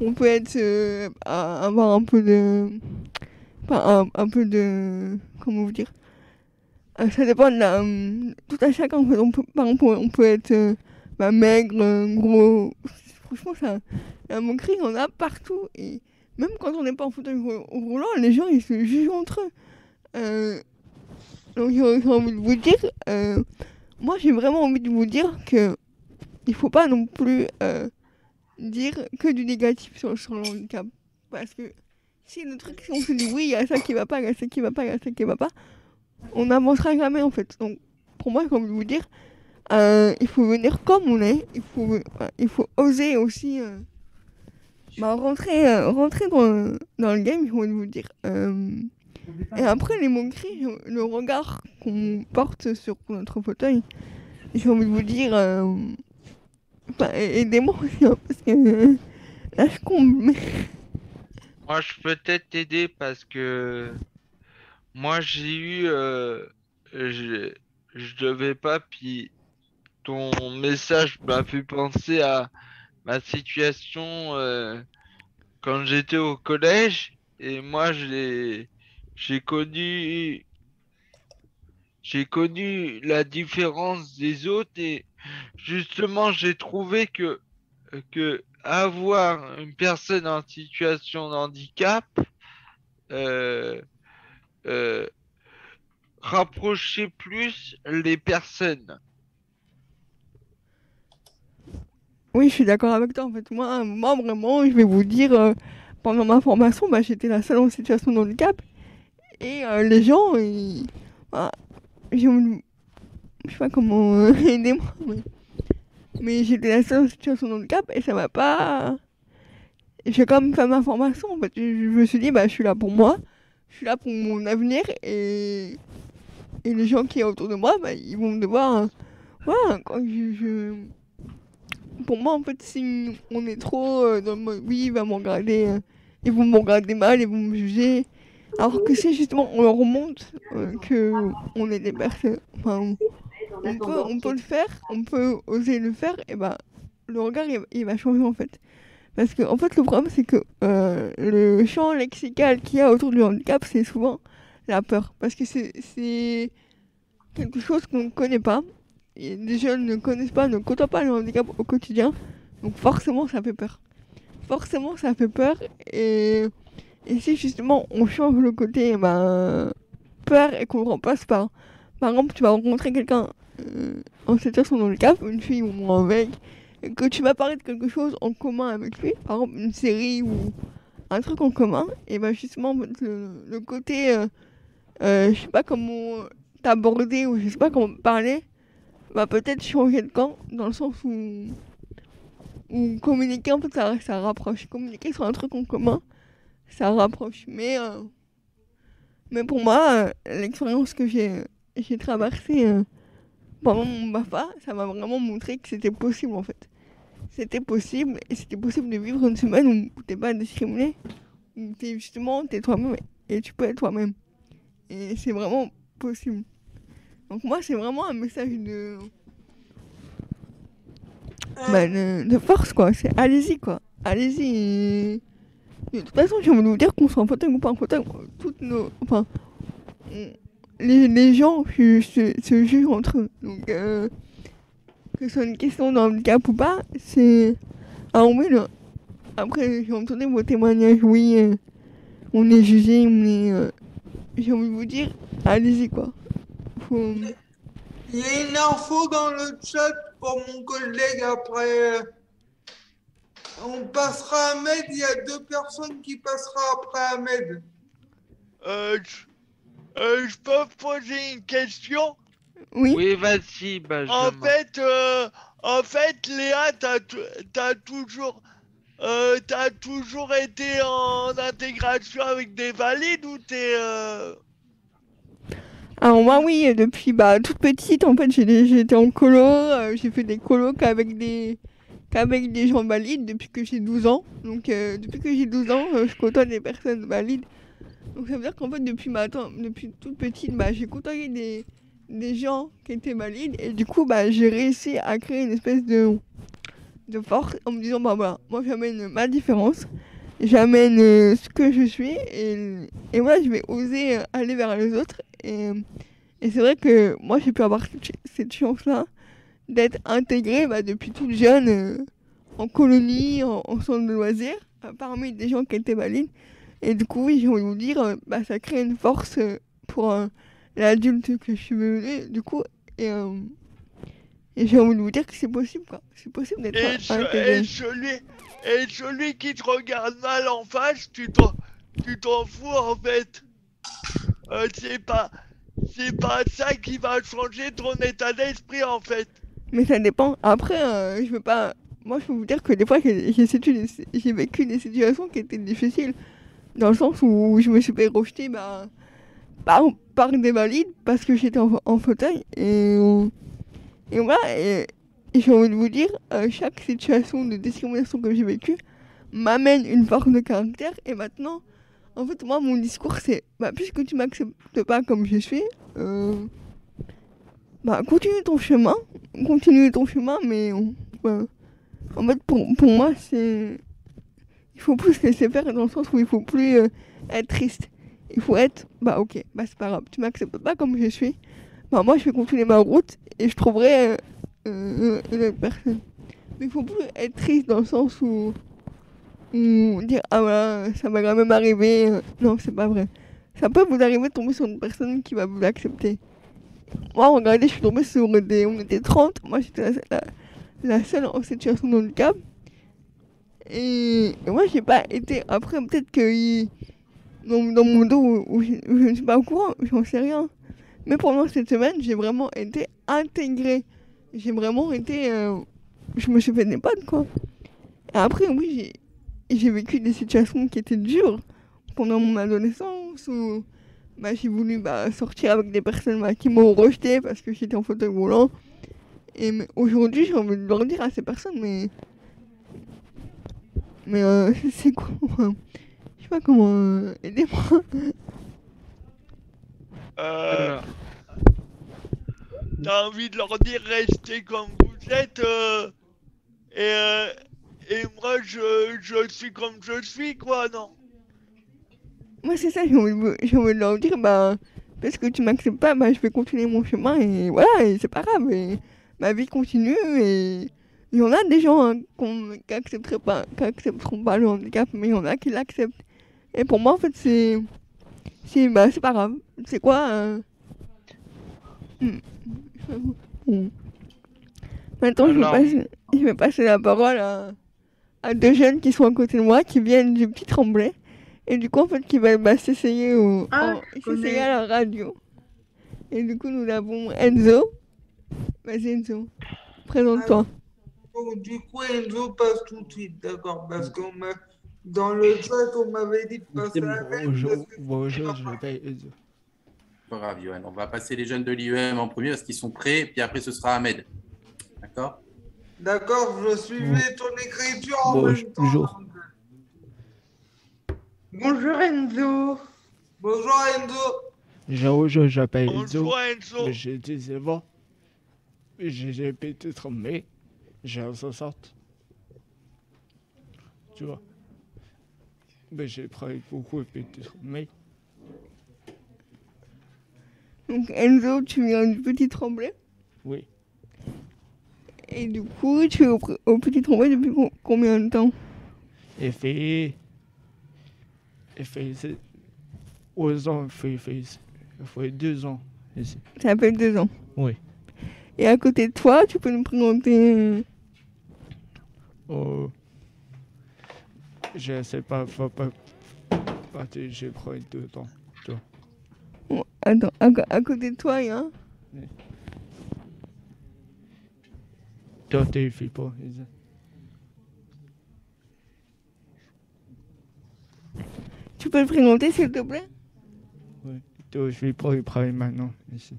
on peut être. euh, avoir un peu de. Enfin, un, peu de. Comment vous dire Ça dépend de la. tout à chacun. On peut, par exemple, on peut être bah, maigre, gros. Franchement, ça. La moquerie, on a partout. Et même quand on n'est pas en fauteuil rou- roulant, les gens ils se jugent entre eux. Euh, Donc j'ai envie de vous dire, euh, moi j'ai vraiment envie de vous dire que il faut pas non plus euh, dire que du négatif sur, le handicap. Parce que si le truc, on se dit oui, il y a ça qui va pas, il y a ça qui va pas, il y a ça qui va pas, on n'avancera jamais en fait. Donc pour moi, j'ai envie de vous dire, euh, il faut venir comme on est, il faut, euh, il faut oser aussi euh, bah, rentrer, euh, rentrer dans, dans le game, j'ai envie de vous dire. Et après, les moqueries, le regard qu'on porte sur notre fauteuil, j'ai envie de vous dire, enfin, aidez-moi aussi, parce que là, je comble. Moi, je peux peut-être t'aider parce que moi, j'ai eu, je, je devais pas, puis ton message m'a fait penser à ma situation euh, quand j'étais au collège et moi, j'ai, connu, j'ai connu la différence des autres et justement, j'ai trouvé que que avoir une personne en situation de handicap euh, euh, rapprochait plus les personnes. Oui, je suis d'accord avec toi. En fait, moi, moi vraiment, je vais vous dire, euh, pendant ma formation, bah, j'étais la seule en situation de handicap. Et euh, les gens, ils... bah, je sais pas comment euh, aider-moi, mais, mais j'étais la seule en situation de handicap et ça m'a pas. J'ai quand même fait ma formation. En fait, je, me suis dit, bah, je suis là pour moi, je suis là pour mon avenir et, et les gens qui sont autour de moi, bah, ils vont devoir. euh, voilà, quand je pour moi, en fait, si on est trop euh, dans le mode oui, il va me regarder, euh, ils vont me regarder mal, ils vont me juger. Alors que si justement on leur montre euh, que est des personnes, enfin, on, peut, on peut le faire, on peut oser le faire, et ben le regard il, il va changer en fait. Parce que en fait, le problème c'est que euh, le champ lexical qu'il y a autour du handicap, c'est souvent la peur. Parce que c'est quelque chose qu'on ne connaît pas. Les jeunes ne connaissent pas, ne côtoient pas le handicap au quotidien. Donc forcément, ça fait peur. Forcément, ça fait peur. Et, si justement on change le côté ben, peur et qu'on le remplace par... Par exemple, tu vas rencontrer quelqu'un euh, en situation de handicap, une fille ou un mec, et que tu vas parler de quelque chose en commun avec lui, par exemple une série ou un truc en commun, et ben justement en fait, le, le côté, euh, euh, je sais pas comment t'aborder ou je sais pas comment parler, va peut-être changer de camp dans le sens où, communiquer en fait ça, ça rapproche. Communiquer sur un truc en commun, ça rapproche. Mais, euh, mais pour moi, euh, l'expérience que j'ai j'ai traversée euh, pendant mon BAFA, ça m'a vraiment montré que c'était possible en fait. C'était possible et c'était possible de vivre une semaine où t'es pas discriminé, où t'es justement toi-même et tu peux être toi-même. Et c'est vraiment possible. Donc moi, c'est vraiment un message de... Bah, de, de force, quoi. C'est allez-y, quoi. Allez-y. De toute façon, j'ai envie de vous dire qu'on soit en fauteuil ou pas en fauteuil, toutes nos... Enfin, les, les gens se, jugent entre eux. Donc, euh, que ce soit une question de handicap ou pas, c'est... Ah oui, là. Après, j'ai entendu vos témoignages, oui, euh, on est jugé, on est... euh, J'ai envie de vous dire, allez-y, quoi. Il y a une info dans le chat pour mon collègue après. On passera à Ahmed, il y a deux personnes qui passeront après Ahmed. Euh, je, euh, je peux poser une question? Oui. Oui, vas-y, Benjamin. En fait, euh, en fait, Léa, t'as toujours, euh, t'as toujours été en intégration avec des valides ou t'es, euh... Alors moi oui, depuis bah, toute petite, en fait, été en colo, euh, j'ai fait des colos qu'avec des, des gens valides depuis que j'ai 12 ans. Donc euh, depuis que j'ai 12 ans, euh, je côtoie des personnes valides. Donc ça veut dire qu'en fait, depuis, ma, depuis toute petite, bah, j'ai côtoyé des, des gens qui étaient valides et du coup, bah, j'ai réussi à créer une espèce de, de force en me disant, bah voilà, moi j'amène ma différence, j'amène euh, ce que je suis et, et voilà, je vais oser euh, aller vers les autres. Et, et c'est vrai que moi j'ai pu avoir cette ch- cette chance-là d'être intégrée bah, depuis toute jeune euh, en colonie, en, en centre de loisirs, parmi des gens qui étaient valides. Et du coup, oui, j'ai envie de vous dire, bah, ça crée une force euh, pour euh, l'adulte que je suis devenue, du coup. Et, et j'ai envie de vous dire que c'est possible, quoi. C'est possible d'être intégré. et et celui qui te regarde mal en face, tu t'en, tu t'en fous en fait. Euh, c'est pas, c'est pas ça qui va changer ton état d'esprit en fait. Mais ça dépend. Après, euh, je veux pas. Moi, je peux vous dire que des fois, j'ai vécu des situations qui étaient difficiles. Dans le sens où je me suis fait rejeter bah, par, par des valides parce que j'étais en, fauteuil. Et, et voilà. J'ai envie de vous dire, euh, chaque situation de discrimination que j'ai vécue m'amène une force de caractère. Et maintenant, en fait, moi, mon discours, c'est bah, puisque tu m'acceptes pas comme je suis, euh, bah, continue ton chemin, continue ton chemin, mais ouais. en fait, pour, pour moi, c'est. Il faut plus se laisser faire dans le sens où il faut plus euh, être triste. Il faut être, bah ok, bah c'est pas grave, tu m'acceptes pas comme je suis, bah moi je vais continuer ma route et je trouverai euh, euh, autre personne. Mais il faut plus être triste dans le sens où. où dire, ah voilà, ça va quand même arriver. euh, Non, c'est pas vrai. Ça peut vous arriver de tomber sur une personne qui va vous accepter. Moi, regardez, je suis tombée sur des. On était 30. Moi, j'étais la, la, la seule en situation de handicap. Et, et moi, j'ai pas été. Après, peut-être que. Dans, dans mon dos, où je, où je ne suis pas au courant, j'en sais rien. Mais pendant cette semaine, j'ai vraiment été intégrée. J'ai vraiment été. euh, je me suis fait des potes, quoi. Et après, oui, j'ai j'ai vécu des situations qui étaient dures pendant mon adolescence où bah, j'ai voulu bah, sortir avec des personnes bah, qui m'ont rejeté parce que j'étais en fauteuil roulant. Et aujourd'hui, j'ai envie de leur dire à ces personnes, mais. Mais euh, c'est quoi Je sais pas comment. euh, Aidez-moi. Euh, T'as envie de leur dire restez comme vous êtes euh, et, euh, et moi je, je suis comme je suis quoi non? Moi, c'est ça, j'ai envie, de- leur dire, bah, parce que tu m'acceptes pas, bah, je vais continuer mon chemin et voilà, et c'est pas grave. Ma vie continue et il y en a des gens hein, qui pas, accepteront pas le handicap, mais il y en a qui l'acceptent. Et pour moi, en fait, c'est. C'est bah, pas grave. C'est quoi euh, hmm, hmm. Maintenant, je vais, passer, je vais passer la parole à, à deux jeunes qui sont à côté de moi, qui viennent du petit Tremblay. Et du coup, en fait, qui va bah, s'essayer au, Ah, s'essayer à la radio. Et du coup, nous avons Enzo. Vas-y, Enzo. Présente-toi. Donc, du coup, Enzo passe tout de suite, d'accord Parce qu'on m'a. Dans le chat, on m'avait dit de passer à la Bonjour, bonjour, je m'appelle Enzo. Pas grave, Johan. On va passer les jeunes de l'IEM en premier parce qu'ils sont prêts, puis après ce sera Ahmed. D'accord? D'accord, je suivais ton écriture en Bon, même temps. bonjour. Bonjour Enzo. Bonjour Enzo. Bonjour, je m'appelle Enzo. Bonjour, Enzo. J'ai 19 ans. J'ai j'ai pété trembler. J'ai un 60. Tu vois? Mais j'ai travaillé beaucoup et pété trembler. Donc, Enzo, tu viens du petit Tremblay. Oui. Et du coup, tu es au, petit Tremblay depuis co- combien de temps? Et fait. Et fait. Aux ans, il fait, fait, fait deux ans ici. Ça fait deux ans? Oui. Et à côté de toi, tu peux nous présenter. euh, Oh. Je sais pas, faut pas. Que j'ai pris deux temps. Attends, à, côté de toi, il y a. Toi, tu fais pas. ici. Tu peux le présenter, s'il te plaît? Oui. Toi, je vais pas y parler maintenant ici.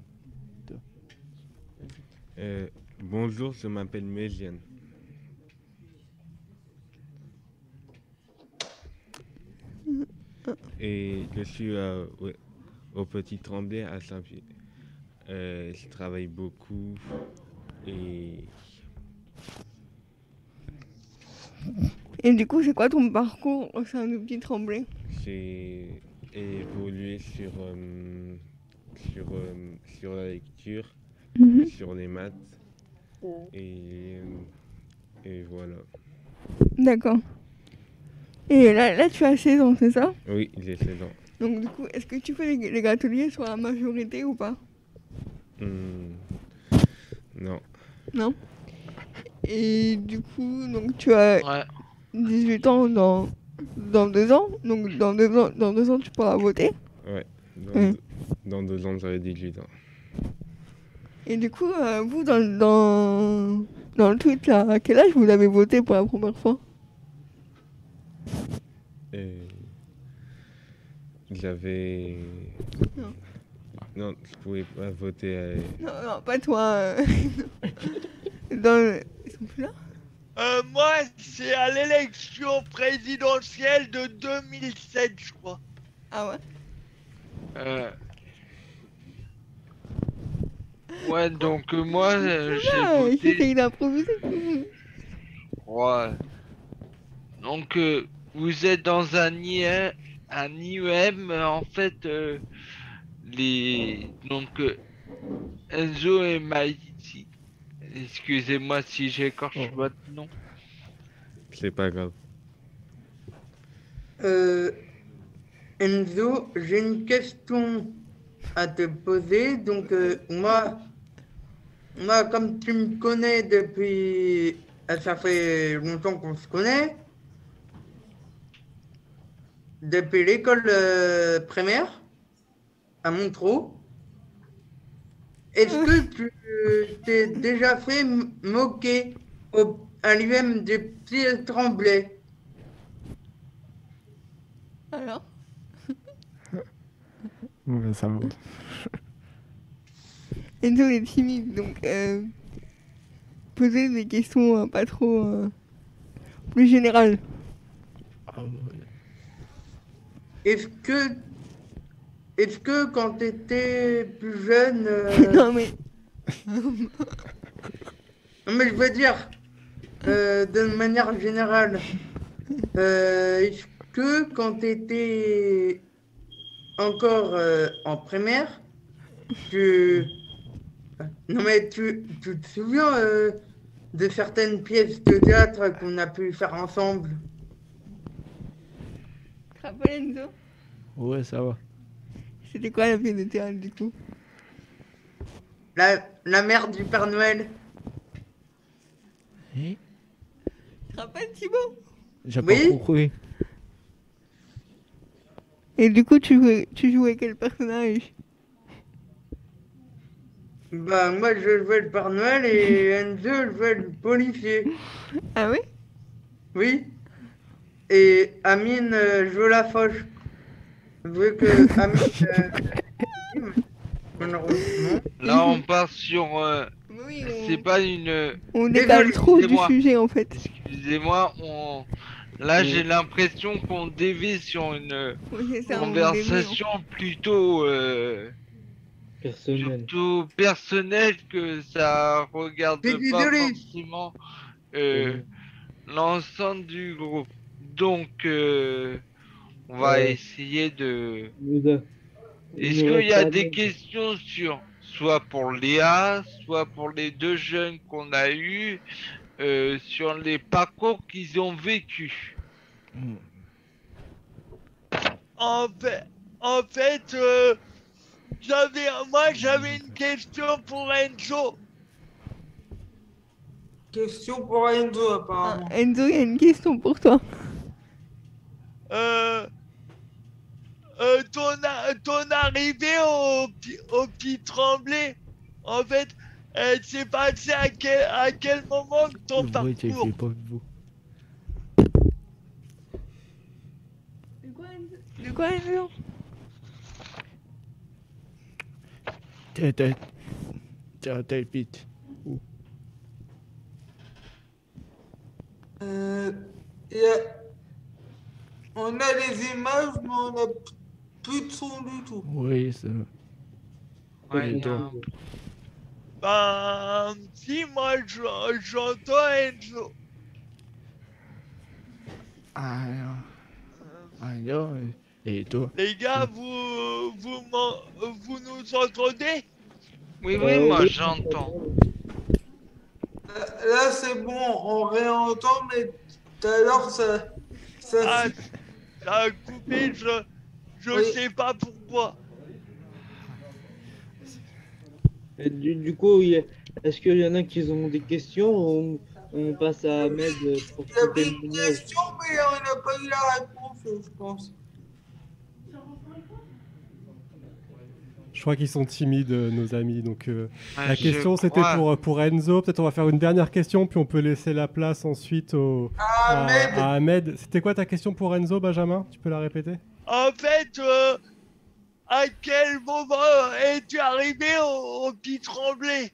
Euh, bonjour, je m'appelle Méliane. Et je suis euh, ouais, au Petit Tremblay à Saint-Pierre. Euh, je travaille beaucoup et Et du coup, c'est quoi ton parcours au sein du petit Tremblay? J'ai évolué sur, euh, sur, euh, sur la lecture, Mhm. sur les maths. Et, et voilà. D'accord. Et là, là, tu as 16 ans, c'est ça? Oui, j'ai 16 ans. Donc du coup, est-ce que tu fais les, les gâteaux sur la majorité ou pas? Hmm, Non. Non? Et du coup, donc tu as 18 ans dans, dans deux ans. Donc dans deux ans, dans deux ans, tu pourras voter? Ouais. Dans, deux- dans deux ans, j'aurai 18 ans. Et du coup, euh, vous, dans, dans, dans le tweet, là, à quel âge vous avez voté pour la première fois? Et j'avais. Non. Non, je pouvais pas voter. à- Non, non, pas toi. euh. dans le... Ils sont plus là? Euh, moi, c'est à l'élection présidentielle de 2007, je crois. Ah ouais? Euh, Ouais, donc euh, moi, euh, j'ai Ah, voté. j'essaye d'improviser. Ouais. Donc, euh, vous êtes dans un IEM, un IEM, en fait, euh, les. Donc, euh, Enzo et Maïti. Excusez-moi si j'écorche votre nom. C'est pas grave. Euh, Enzo, j'ai une question à te poser. Donc, euh, moi, moi, comme tu me connais depuis. Ça fait longtemps qu'on se connaît. Depuis l'école euh, primaire, à Montreux. Est-ce que tu t'es déjà fait moquer au, à l'UM des petits tremblés? Alors? Ouais, ça va. Enzo est timide, donc euh, poser des questions euh, pas trop euh, plus générales. Est-ce que, est-ce que quand tu étais plus jeune. euh, non, mais. Non, mais je veux dire, euh, de manière générale, euh, est-ce que quand tu étais encore euh, en primaire, tu. Non, mais tu, tu te souviens euh, de certaines pièces de théâtre qu'on a pu faire ensemble? Rappelles Enzo Ouais, ça va. C'était quoi la pièce de théâtre du coup la, la mère du Père Noël Tu te rappelles Thibaut? J'ai Oui. pas compris. Et du coup, tu jouais, tu jouais quel personnage? Bah, moi je jouais le Père Noël et Enzo jouait le policier. Ah oui? Oui. Et Amine euh, joue la fauche. Vu que Amine. euh, malheureusement. Là, on part sur. euh, C'est pas une. On décale trop du Excusez-moi. sujet en fait. Excusez-moi, on. Là, j'ai l'impression qu'on dévie sur une Oui, c'est ça, on conversation plutôt. euh, Personnel. plutôt personnelle que ça regarde pas désolé. forcément euh, l'ensemble du groupe. Donc, euh, on va Ouais. essayer de. Est-ce qu'il y a des questions sur soit pour Léa, soit pour les deux jeunes qu'on a eus, euh, sur les parcours qu'ils ont vécu En fait, en fait euh, j'avais, moi j'avais une question pour Enzo. Question pour Enzo, apparemment. Enzo, il y a une question pour toi. Euh, euh, ton, a- ton arrivée au, au tremblé, en fait, elle s'est passée à quel, à quel moment de ton parcours fait pas vous. De quoi t'es vite. Où? Euh, y a- On a les images, mais on a p- plus de son du tout. Oui, ça. Ouais, Et toi non. Ben, si, moi je- j'entends Enzo. Ah, alors, et toi? Les gars, vous, vous, m'en- vous nous entendez? Oui, Euh, oui, moi oui. j'entends. Là, là, c'est bon, on réentend, mais tout à l'heure, ça. ça Ah, ça a coupé, je, Je Oui. sais pas pourquoi. Et du, du coup, il y a- est-ce qu'il y en a qui ont des questions ou on, on passe à Ahmed pour Il y son avait une question, mais on n'a pas eu la réponse, je pense. Crois qu'ils sont timides, euh, nos amis. Donc, euh, Ouais, la je question, c'était pour, pour Enzo. Peut-être on va faire une dernière question, puis on peut laisser la place ensuite au, à, Ahmed. à Ahmed. C'était quoi ta question pour Enzo, Benjamin? Tu peux la répéter? En fait, euh, à quel moment es-tu arrivé au, au petit tremblay?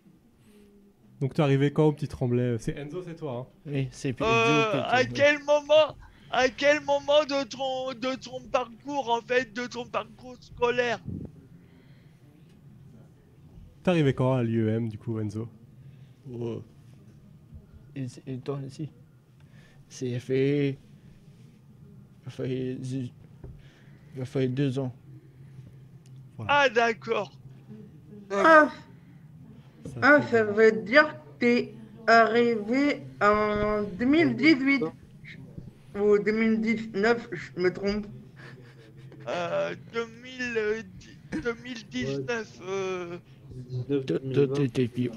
Donc, t'es arrivé quand au petit tremblay? C'est Enzo, c'est toi. hein Oui, c'est plus Euh, À quel moment à quel moment de ton, de ton parcours, en fait, de ton parcours scolaire? T'es arrivé quand à l'IEM, du coup, Enzo? Oh. Et, c'est- et toi aussi. C'est fait. Ça fait. Ça fait deux ans. Ah, d'accord. Ah, ah, ça veut dire que t'es arrivé en 2018 ou 2019, je me trompe. Euh, 2000, euh, dix- 2019. euh,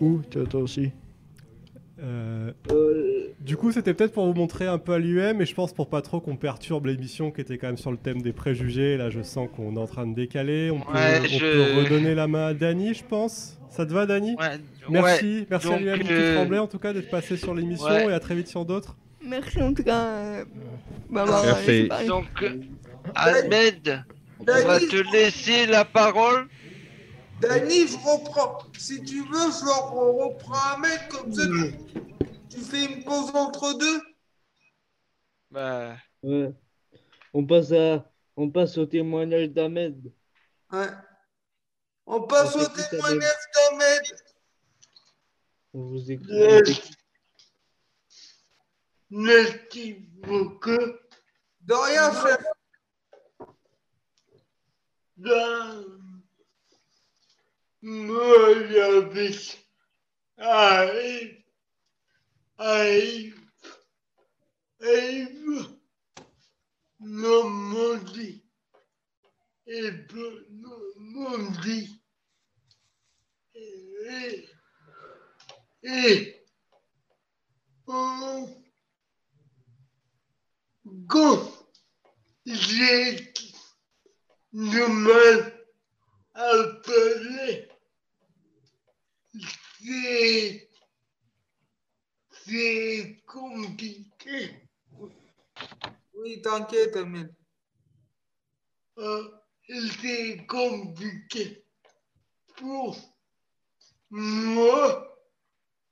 Où Toi, toi aussi Euh, Du coup, c'était peut-être pour vous montrer un peu à l'UM, et je pense pour pas trop qu'on perturbe l'émission qui était quand même sur le thème des préjugés. Là, je sens qu'on est en train de décaler. On, peut, Ouais, on je- peut redonner la main à Dany, je pense. Ça te va, Dany Ouais, Merci, ouais, merci à l'UM euh, Tremblay en tout cas d'être passé sur l'émission ouais. et à très vite sur d'autres. Merci en tout cas. euh, d'avoir Merci. laissé parler. Donc, euh, Ahmed, on va te laisser la parole. Dani, je reprends. Si tu veux, je re- reprends un mec comme ça. Tu, tu fais une pause entre deux. Bah, Ouais. On passe à, on passe au témoignage d'Ahmed. Ouais. On passe On au témoignage d'Ahmed. On vous écoute. On. Merci beaucoup. De rien, frère. Dans vie, arrive, arrive, arrive, Normandie, et Normandie, et, et, on, quand j'ai du parler. C'est, c'est compliqué. Oui, t'inquiète, Ahmed. Euh, c'est compliqué pour moi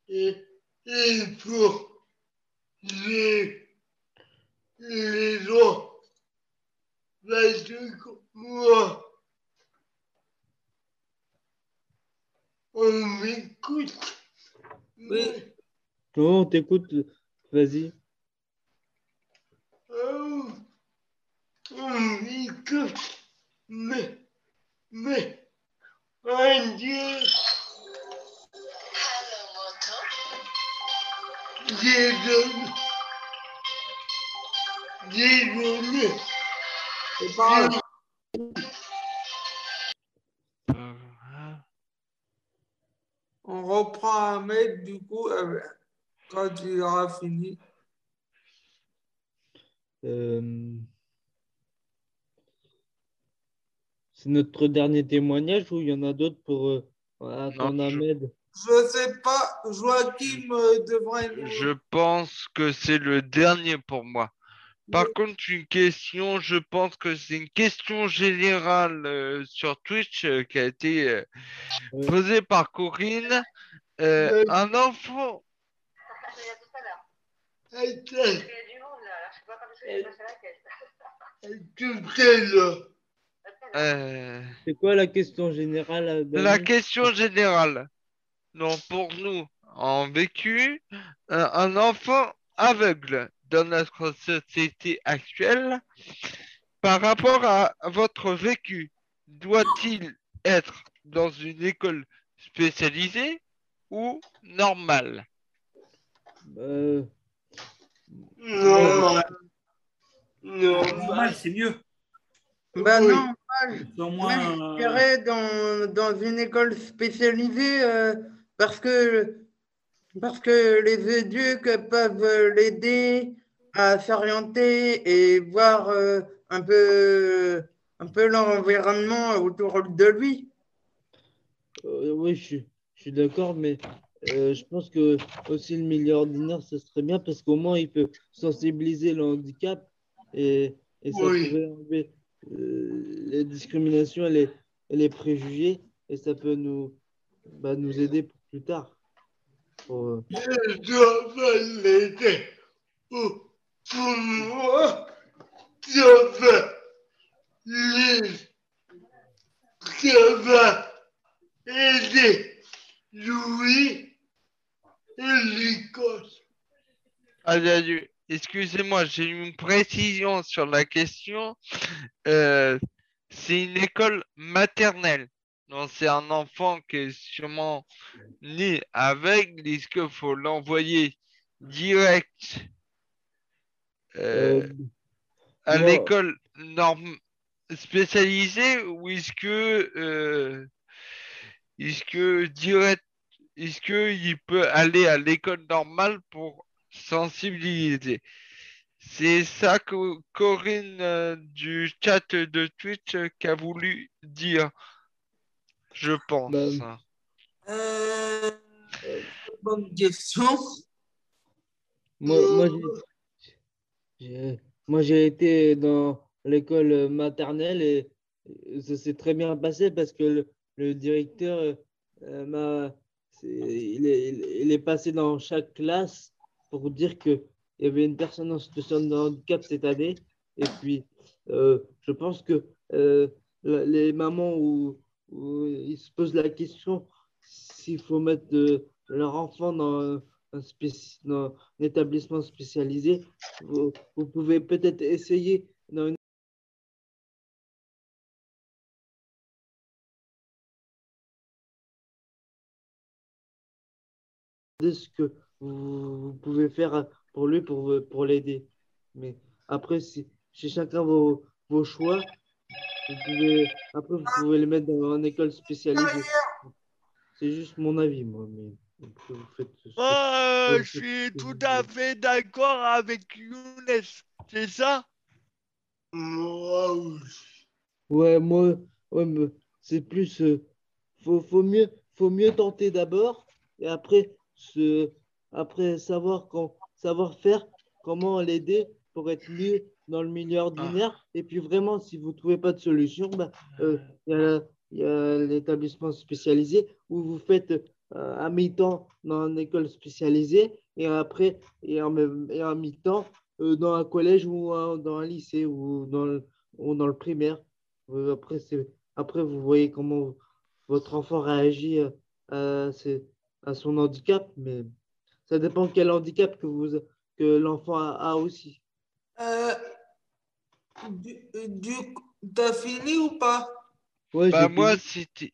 et, et pour les, les gens. Parce que moi, on m'écoute. Oui. Non, on t'écoute. Vas-y. Oh, on m'écoute. Mais, mais, un Dieu. Désolé. Désolé. C'est pas grave. On reprend Ahmed, du coup, euh, quand il aura fini. Euh, C'est notre dernier témoignage ou il y en a d'autres pour euh, attendre Ahmed? Je sais pas, Joachim devrait. je pense que c'est le dernier pour moi. Par contre, une question, je pense que c'est une question générale euh, sur Twitch euh, qui a été euh, posée par Corinne. Euh, un enfant. C'est quoi la question générale La question générale. Non, pour nous, en vécu, un enfant aveugle dans notre société actuelle, par rapport à votre vécu, doit-il être dans une école spécialisée ou normale? Euh, Non. Non. Normal, c'est mieux. Bah Oui. non, Moi, moins, je dirais dans, dans une école spécialisée euh, parce que parce que les éduques peuvent l'aider à s'orienter et voir euh, un peu un peu l'environnement autour de lui. Euh, oui, je suis, je suis d'accord, mais euh, je pense que aussi le milieu ordinaire, ce serait bien parce qu'au moins il peut sensibiliser le handicap et, et ça Oui. pourrait enlever euh, les discriminations et les, et les préjugés et ça peut nous, bah, nous aider pour plus tard. Je dois. Pour, pour moi, ça va l'aider. Ça va aider Louis et Excusez-moi, j'ai une précision sur la question. Euh, c'est une école maternelle. Donc, c'est un enfant qui est sûrement né avec. Est-ce qu'il faut l'envoyer direct euh, Euh, à l'école norm- spécialisée ou est-ce que, euh, est-ce que direct, est-ce qu'il peut aller à l'école normale pour sensibiliser? C'est ça que Corinne euh, du chat de Twitch euh, qu'a voulu dire, je pense. Bah, Euh, bonne question. Moi, moi, j'ai- j'ai- moi, j'ai été dans l'école maternelle et ça s'est très bien passé parce que le, le directeur euh, m'a, c'est- il est, il- est passé dans chaque classe pour dire qu'il y avait une personne en situation de handicap cette année. Et puis, euh, je pense que euh, les mamans où, où ils se posent la question s'il faut mettre leur enfant dans un, établissement spécialisé, vous, pouvez peut-être essayer dans une ce que vous, pouvez faire pour lui, pour, l'aider. Mais après, si, chacun vos choix, vous pouvez, après, vous pouvez les mettre dans une école spécialisée. C'est juste mon avis, moi. Mais vous faites euh, Ouais, je suis tout à fait d'accord avec Younes. C'est ça? Ouais, moi, ouais, mais c'est plus. euh, faut, faut mieux, faut mieux tenter d'abord et après, se, après savoir, quand, savoir faire comment l'aider pour être mieux dans le milieu ordinaire. Et puis vraiment, si vous ne trouvez pas de solution, bah, euh, il y a, l'établissement spécialisé où vous faites euh, à mi-temps dans une école spécialisée et après, et en, même- et en mi-temps euh, dans un collège ou un- dans un lycée ou dans le, ou dans le primaire. Euh, après, c'est, après, vous voyez comment votre enfant réagit à, son handicap, mais ça dépend quel handicap que, vous, que l'enfant a, a aussi. Euh, du, du, t'as fini ou pas? Ouais, Bah, moi, c'était.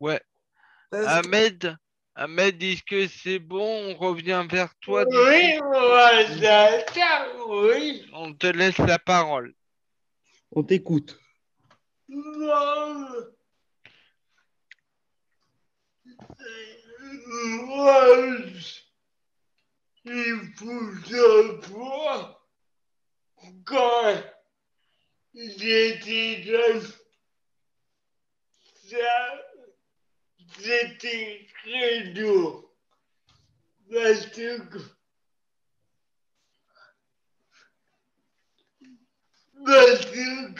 Ouais. Parce Ahmed, Ahmed, est-ce que c'est bon? On revient vers toi. Oui, voilà, oui. On te laisse la parole. On t'écoute. Non. Moi, il faut savoir quand j'étais jeune, c'était très dur. Parce que parce que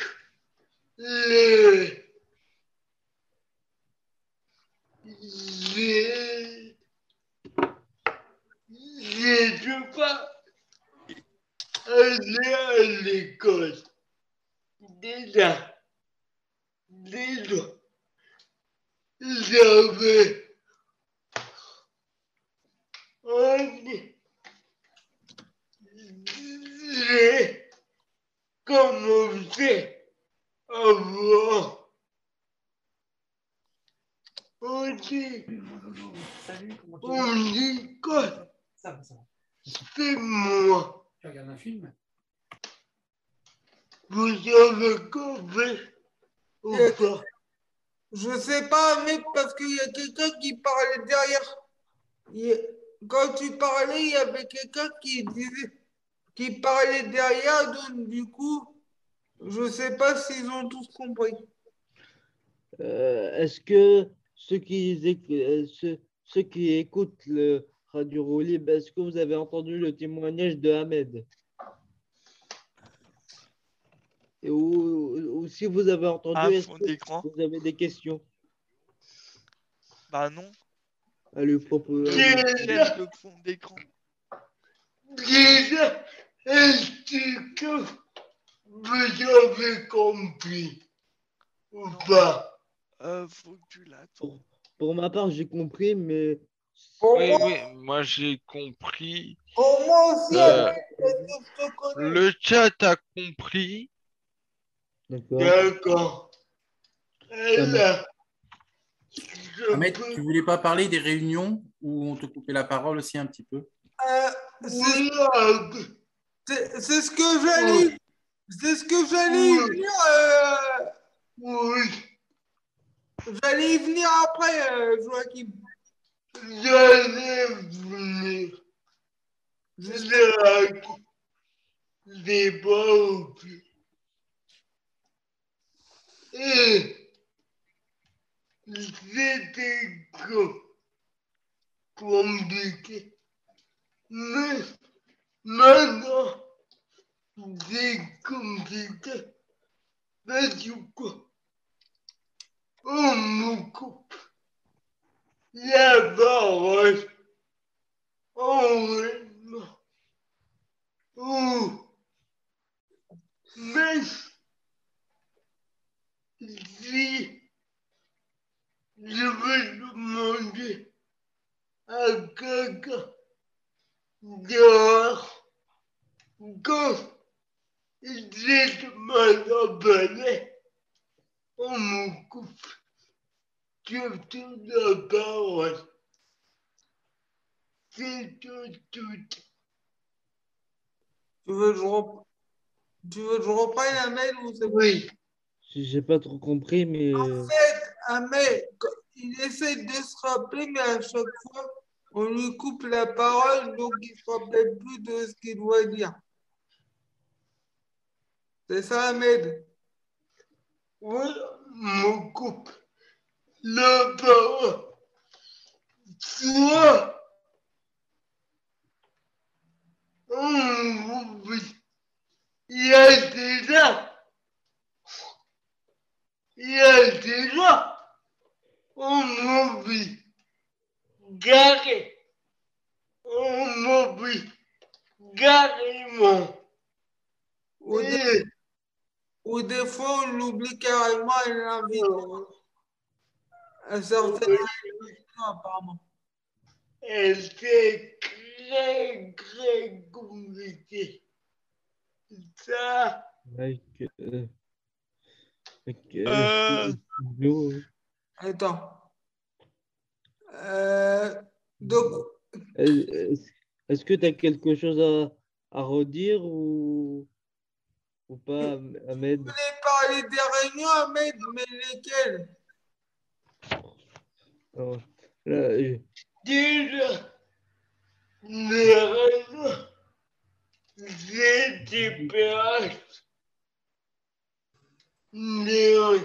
le dû pas aller à l'école. Déjà, déjà, j'avais un j'ai commencé à voir aussi on dit quoi c'est moi. Tu regardes un film? Vous avez compris ou Euh, pas? Je sais pas, mais parce qu'il y a quelqu'un qui parlait derrière. Quand tu parlais, il y avait quelqu'un qui disait, qui parlait derrière, donc du coup, je sais pas s'ils ont tous compris. Euh, Est-ce que ceux qui, éc- euh, ceux, ceux qui écoutent le Radio Roulib, est-ce que vous avez entendu le témoignage de Ahmed? Et ou, ou si vous avez entendu, fond que vous avez des questions? Bah non. proposer Quel le fond d'écran Déjà, est-ce que vous avez compris ou pas? Euh, Faut que tu l'attends. Pour ma part, j'ai compris, mais Oui, oui, moi j'ai compris. Pour moi aussi, Euh. Le chat a compris. D'accord. Ahmed, tu voulais pas parler des réunions où on te coupait la parole aussi un petit peu? Euh, c'est ce que j'allais, c'est ce que j'allais y venir. euh, oui. J'allais y venir après, euh, Joachim. J'allais venir. Je n'ai pas oublié. Et c'était co- compliqué. Mais maintenant, c'est compliqué. Mais du coup, on me coupe la si je vais demander à quelqu'un dehors quand j'ai de m'appeler, on me coupe surtout la parole. C'est tout, tout. Tu veux que je, rep- je reprenne Ahmed ou c'est Oui. J'ai pas trop compris, mais En fait, Ahmed, il essaie de se rappeler, mais à chaque fois, on lui coupe la parole, donc il ne se rappelle plus de ce qu'il doit dire. C'est ça, Ahmed? Oui, me coupe la parole. Soit on oublie. Il y a déjà, il y a déjà, on oublie. Garé, on oublie. Carrément. Ou des, ou des fois, on l'oublie carrément et l'invite à certaines réunions, apparemment. Et c'est très, très compliqué. Ça, euh, euh, Euh. Attends. Euh, donc, euh, est-ce que tu as quelque chose à, à redire ou, ou pas, Ahmed? Vous voulez parler des réunions, Ahmed, mais lesquelles? Alors, là, je- déjà, les réunions, j'ai les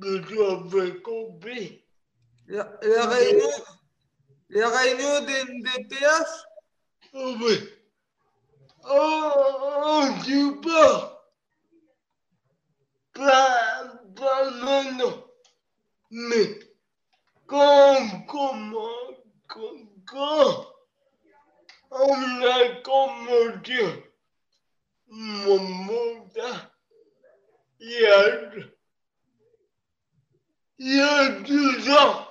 que tu avais compris. Les, réunions, les réunions des NDPH Oh, oui. Oh, oh, tu pas. Pas, pas maintenant. Mais quand, comment, quand, quand? On a commencé mon mandat, il y a, il y a deux ans,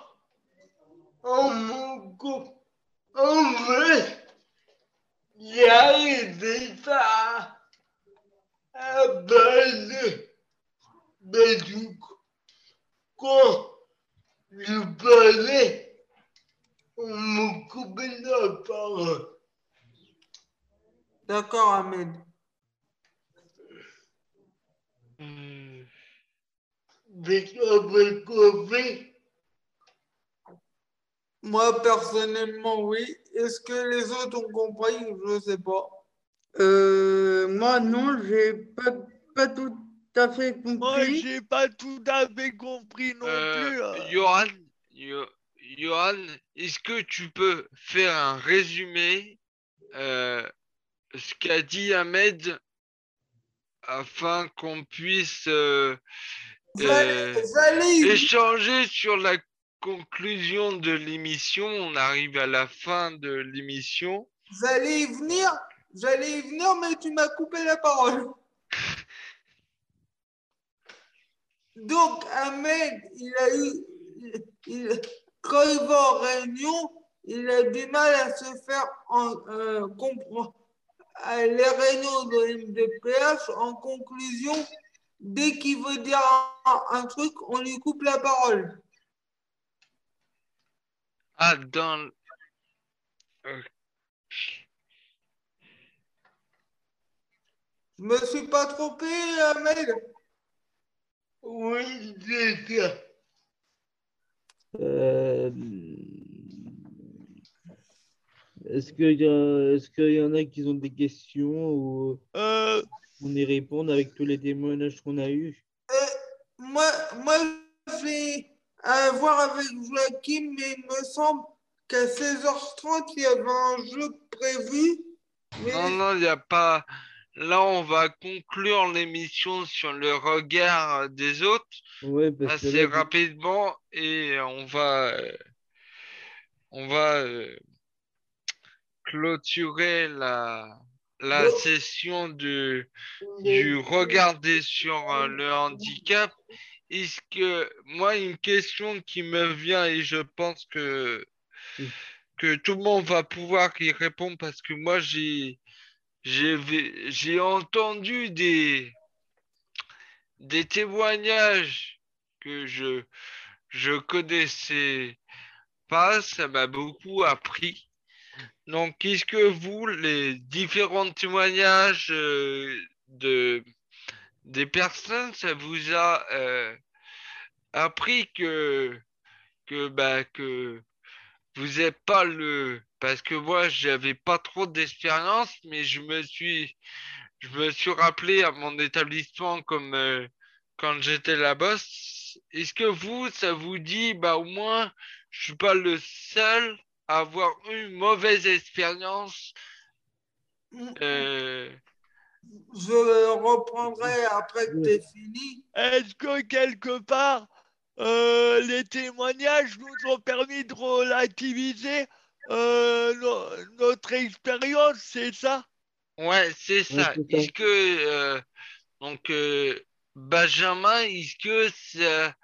on me coupe, on me il y a des ça à base de du quand je parlais, on me coupait la parole. D'accord, Ahmed. As compris Moi, personnellement, oui. Est-ce que les autres ont compris Je ne sais pas? Euh, moi, non, j'ai pas, pas tout à fait compris. Moi, j'ai pas tout à fait compris non plus. Euh, hein. Johan, Yo- Johan, est-ce que tu peux faire un résumé euh, ce qu'a dit Ahmed afin qu'on puisse euh, euh, échanger sur la conclusion de l'émission On arrive à la fin de l'émission. Allez y venir allez y venir, mais tu m'as coupé la parole. Donc, Ahmed, il a eu. il- il- quand il va en réunion, il a du mal à se faire en, euh, comprendre. Les réunions de MDPH, en conclusion, dès qu'il veut dire un, un truc, on lui coupe la parole. Ah, dans. Je me suis pas trompé, Ahmed Oui, c'est ça. Euh, Est-ce qu'il y, a- est-ce qu'il y en a qui ont des questions ou Euh, on y répond avec tous les témoignages qu'on a eus? Moi, moi je vais euh, voir avec Joachim, mais il me semble qu'à 16h30, il y avait un jeu prévu. Mais Non, non, il n'y a pas. Là, on va conclure l'émission sur le regard des autres Ouais, parce que assez là, rapidement et on va, euh, on va euh, clôturer la, la session de, du regarder sur euh, le handicap. Est-ce que moi, une question qui me vient et je pense que, que tout le monde va pouvoir y répondre parce que moi, j'ai, j'ai, vé- j'ai entendu des, des témoignages que je, je connaissais pas, ça m'a beaucoup appris. Donc, est-ce que vous, les différents témoignages euh, de, des personnes, ça vous a euh, appris que, bah, que vous n'êtes pas le... Parce que moi, j'avais pas trop d'expérience, mais je me suis, rappelé à mon établissement comme euh, quand j'étais la boss. Est-ce que vous, ça vous dit, bah au moins, je suis pas le seul avoir eu une mauvaise expérience euh, je reprendrai après que tu aies fini. Est-ce que quelque part, euh, les témoignages nous ont permis de relativiser euh, no- notre expérience, c'est ça? Ouais, c'est ça. Est-ce que, euh, donc, euh, Benjamin, est-ce que ça-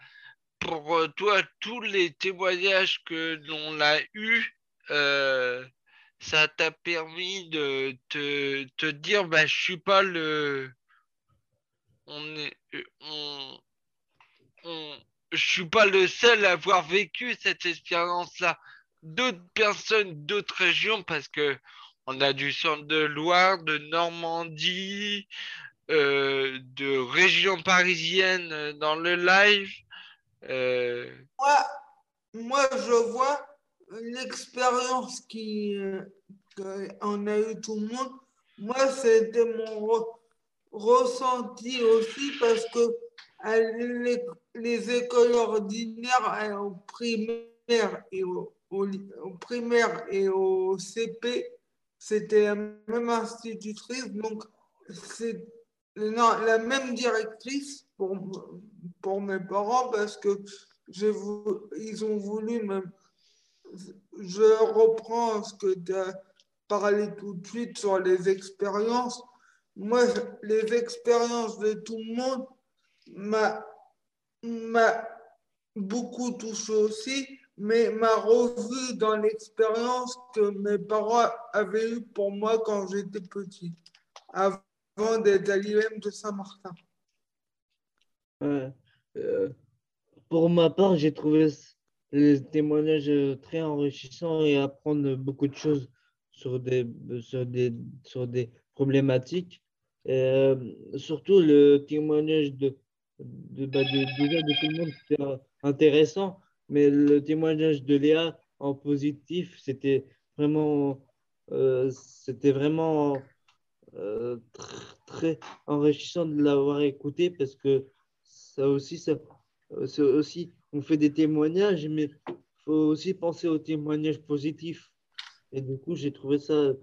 pour euh, toi, tous les témoignages que l'on a eus, euh, ça t'a permis de te, dire, bah, je suis pas le. On est. euh, On, je suis pas le seul à avoir vécu cette expérience-là. D'autres personnes, d'autres régions, parce que on a du centre de Loire, de Normandie, de région parisienne dans le live. Euh, Moi, moi, je vois l'expérience qui euh, qu'on a eu tout le monde. Moi, c'était mon re- ressenti aussi parce que à les, les écoles ordinaires euh, au primaire et au, primaire et au CP, c'était la même institutrice, donc c'est la même directrice pour, pour mes parents parce que ils ont voulu me. Je reprends ce que tu as parlé tout de suite sur les expériences. Moi, les expériences de tout le monde m'a beaucoup touché aussi, mais m'a revu dans l'expérience que mes parents avaient eue pour moi quand j'étais petit, avant d'être à l'IEM de Saint-Martin. Ouais. Euh, pour ma part, j'ai trouvé les témoignages euh, très enrichissants et apprendre beaucoup de choses sur des, sur des, sur des problématiques. Euh, surtout le témoignage de, de, bah, de, tout le monde, c'était intéressant. Mais le témoignage de Léa en positif, c'était vraiment, c'était vraiment tr- très enrichissant de l'avoir écouté parce que ça aussi, ça, euh, c'est aussi, on fait des témoignages, mais il faut aussi penser aux témoignages positifs. Et du coup, j'ai trouvé ça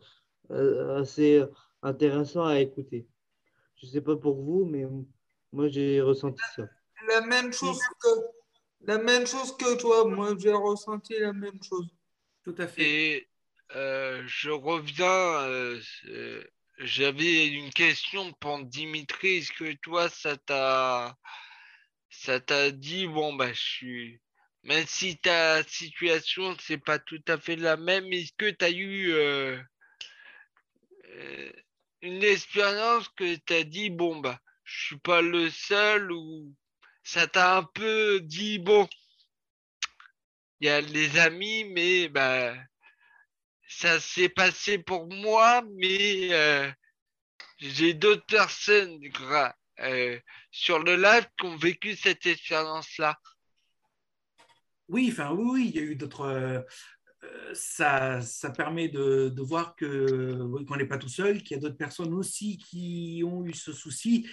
euh, assez intéressant à écouter. Je sais pas pour vous, mais moi, j'ai ressenti ça. La même chose que, la même chose que toi. Moi, j'ai ressenti la même chose. Tout à fait. Et euh, je reviens, euh, euh, j'avais une question pour Dimitri. Est-ce que toi, ça t'a, ça t'a dit, bon, bah, je suis, même si ta situation, c'est pas tout à fait la même, est-ce que tu as eu euh, euh, une expérience que tu dit, bon, bah, je suis pas le seul ou ça t'a un peu dit, bon, il y a les amis, mais bah, ça s'est passé pour moi, mais euh, j'ai d'autres personnes gra- euh, sur le live qui ont vécu cette expérience-là. Oui, enfin oui, il y a eu d'autres. euh, ça, ça permet de, voir que qu'on n'est pas tout seul, qu'il y a d'autres personnes aussi qui ont eu ce souci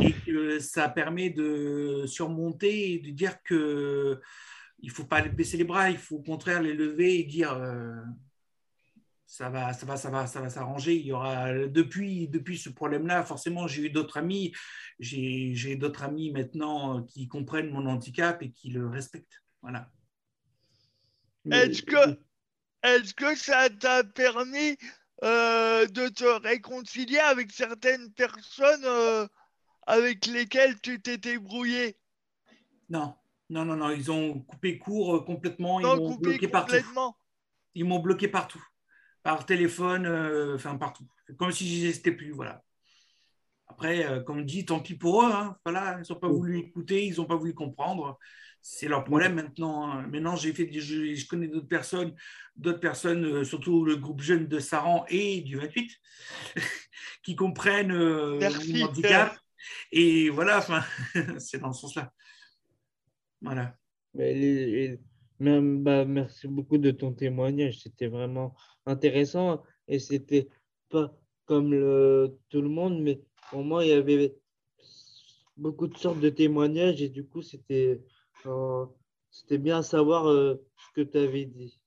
et que ça permet de surmonter et de dire que il faut pas baisser les bras, il faut au contraire les lever et dire euh, ça va, ça va, ça va, ça va s'arranger. Il y aura depuis depuis ce problème-là, forcément, j'ai eu d'autres amis, j'ai j'ai d'autres amis maintenant qui comprennent mon handicap et qui le respectent. Voilà. Est-ce que, est-ce que ça t'a permis euh, de te réconcilier avec certaines personnes euh, avec lesquelles tu t'étais brouillé Non, non, non, non, ils ont coupé court euh, complètement, ils m'ont bloqué partout. Ils m'ont bloqué partout, par téléphone, euh, enfin partout, comme si j'existais plus, voilà. Après, euh, comme dit, tant pis pour eux, hein, voilà, ils n'ont pas voulu écouter, ils n'ont pas voulu comprendre. C'est leur problème maintenant. hein. Maintenant, j'ai fait, je, je connais d'autres personnes, d'autres personnes, euh, surtout le groupe jeune de Saran et du 28, qui comprennent euh, Merci, mon handicap. Et voilà, c'est dans ce sens-là. Voilà. Mais les- bah, merci beaucoup de ton témoignage. C'était vraiment intéressant et c'était pas comme le, tout le monde, mais pour moi, il y avait beaucoup de sortes de témoignages et du coup, c'était euh, c'était bien à savoir euh, ce que tu avais dit.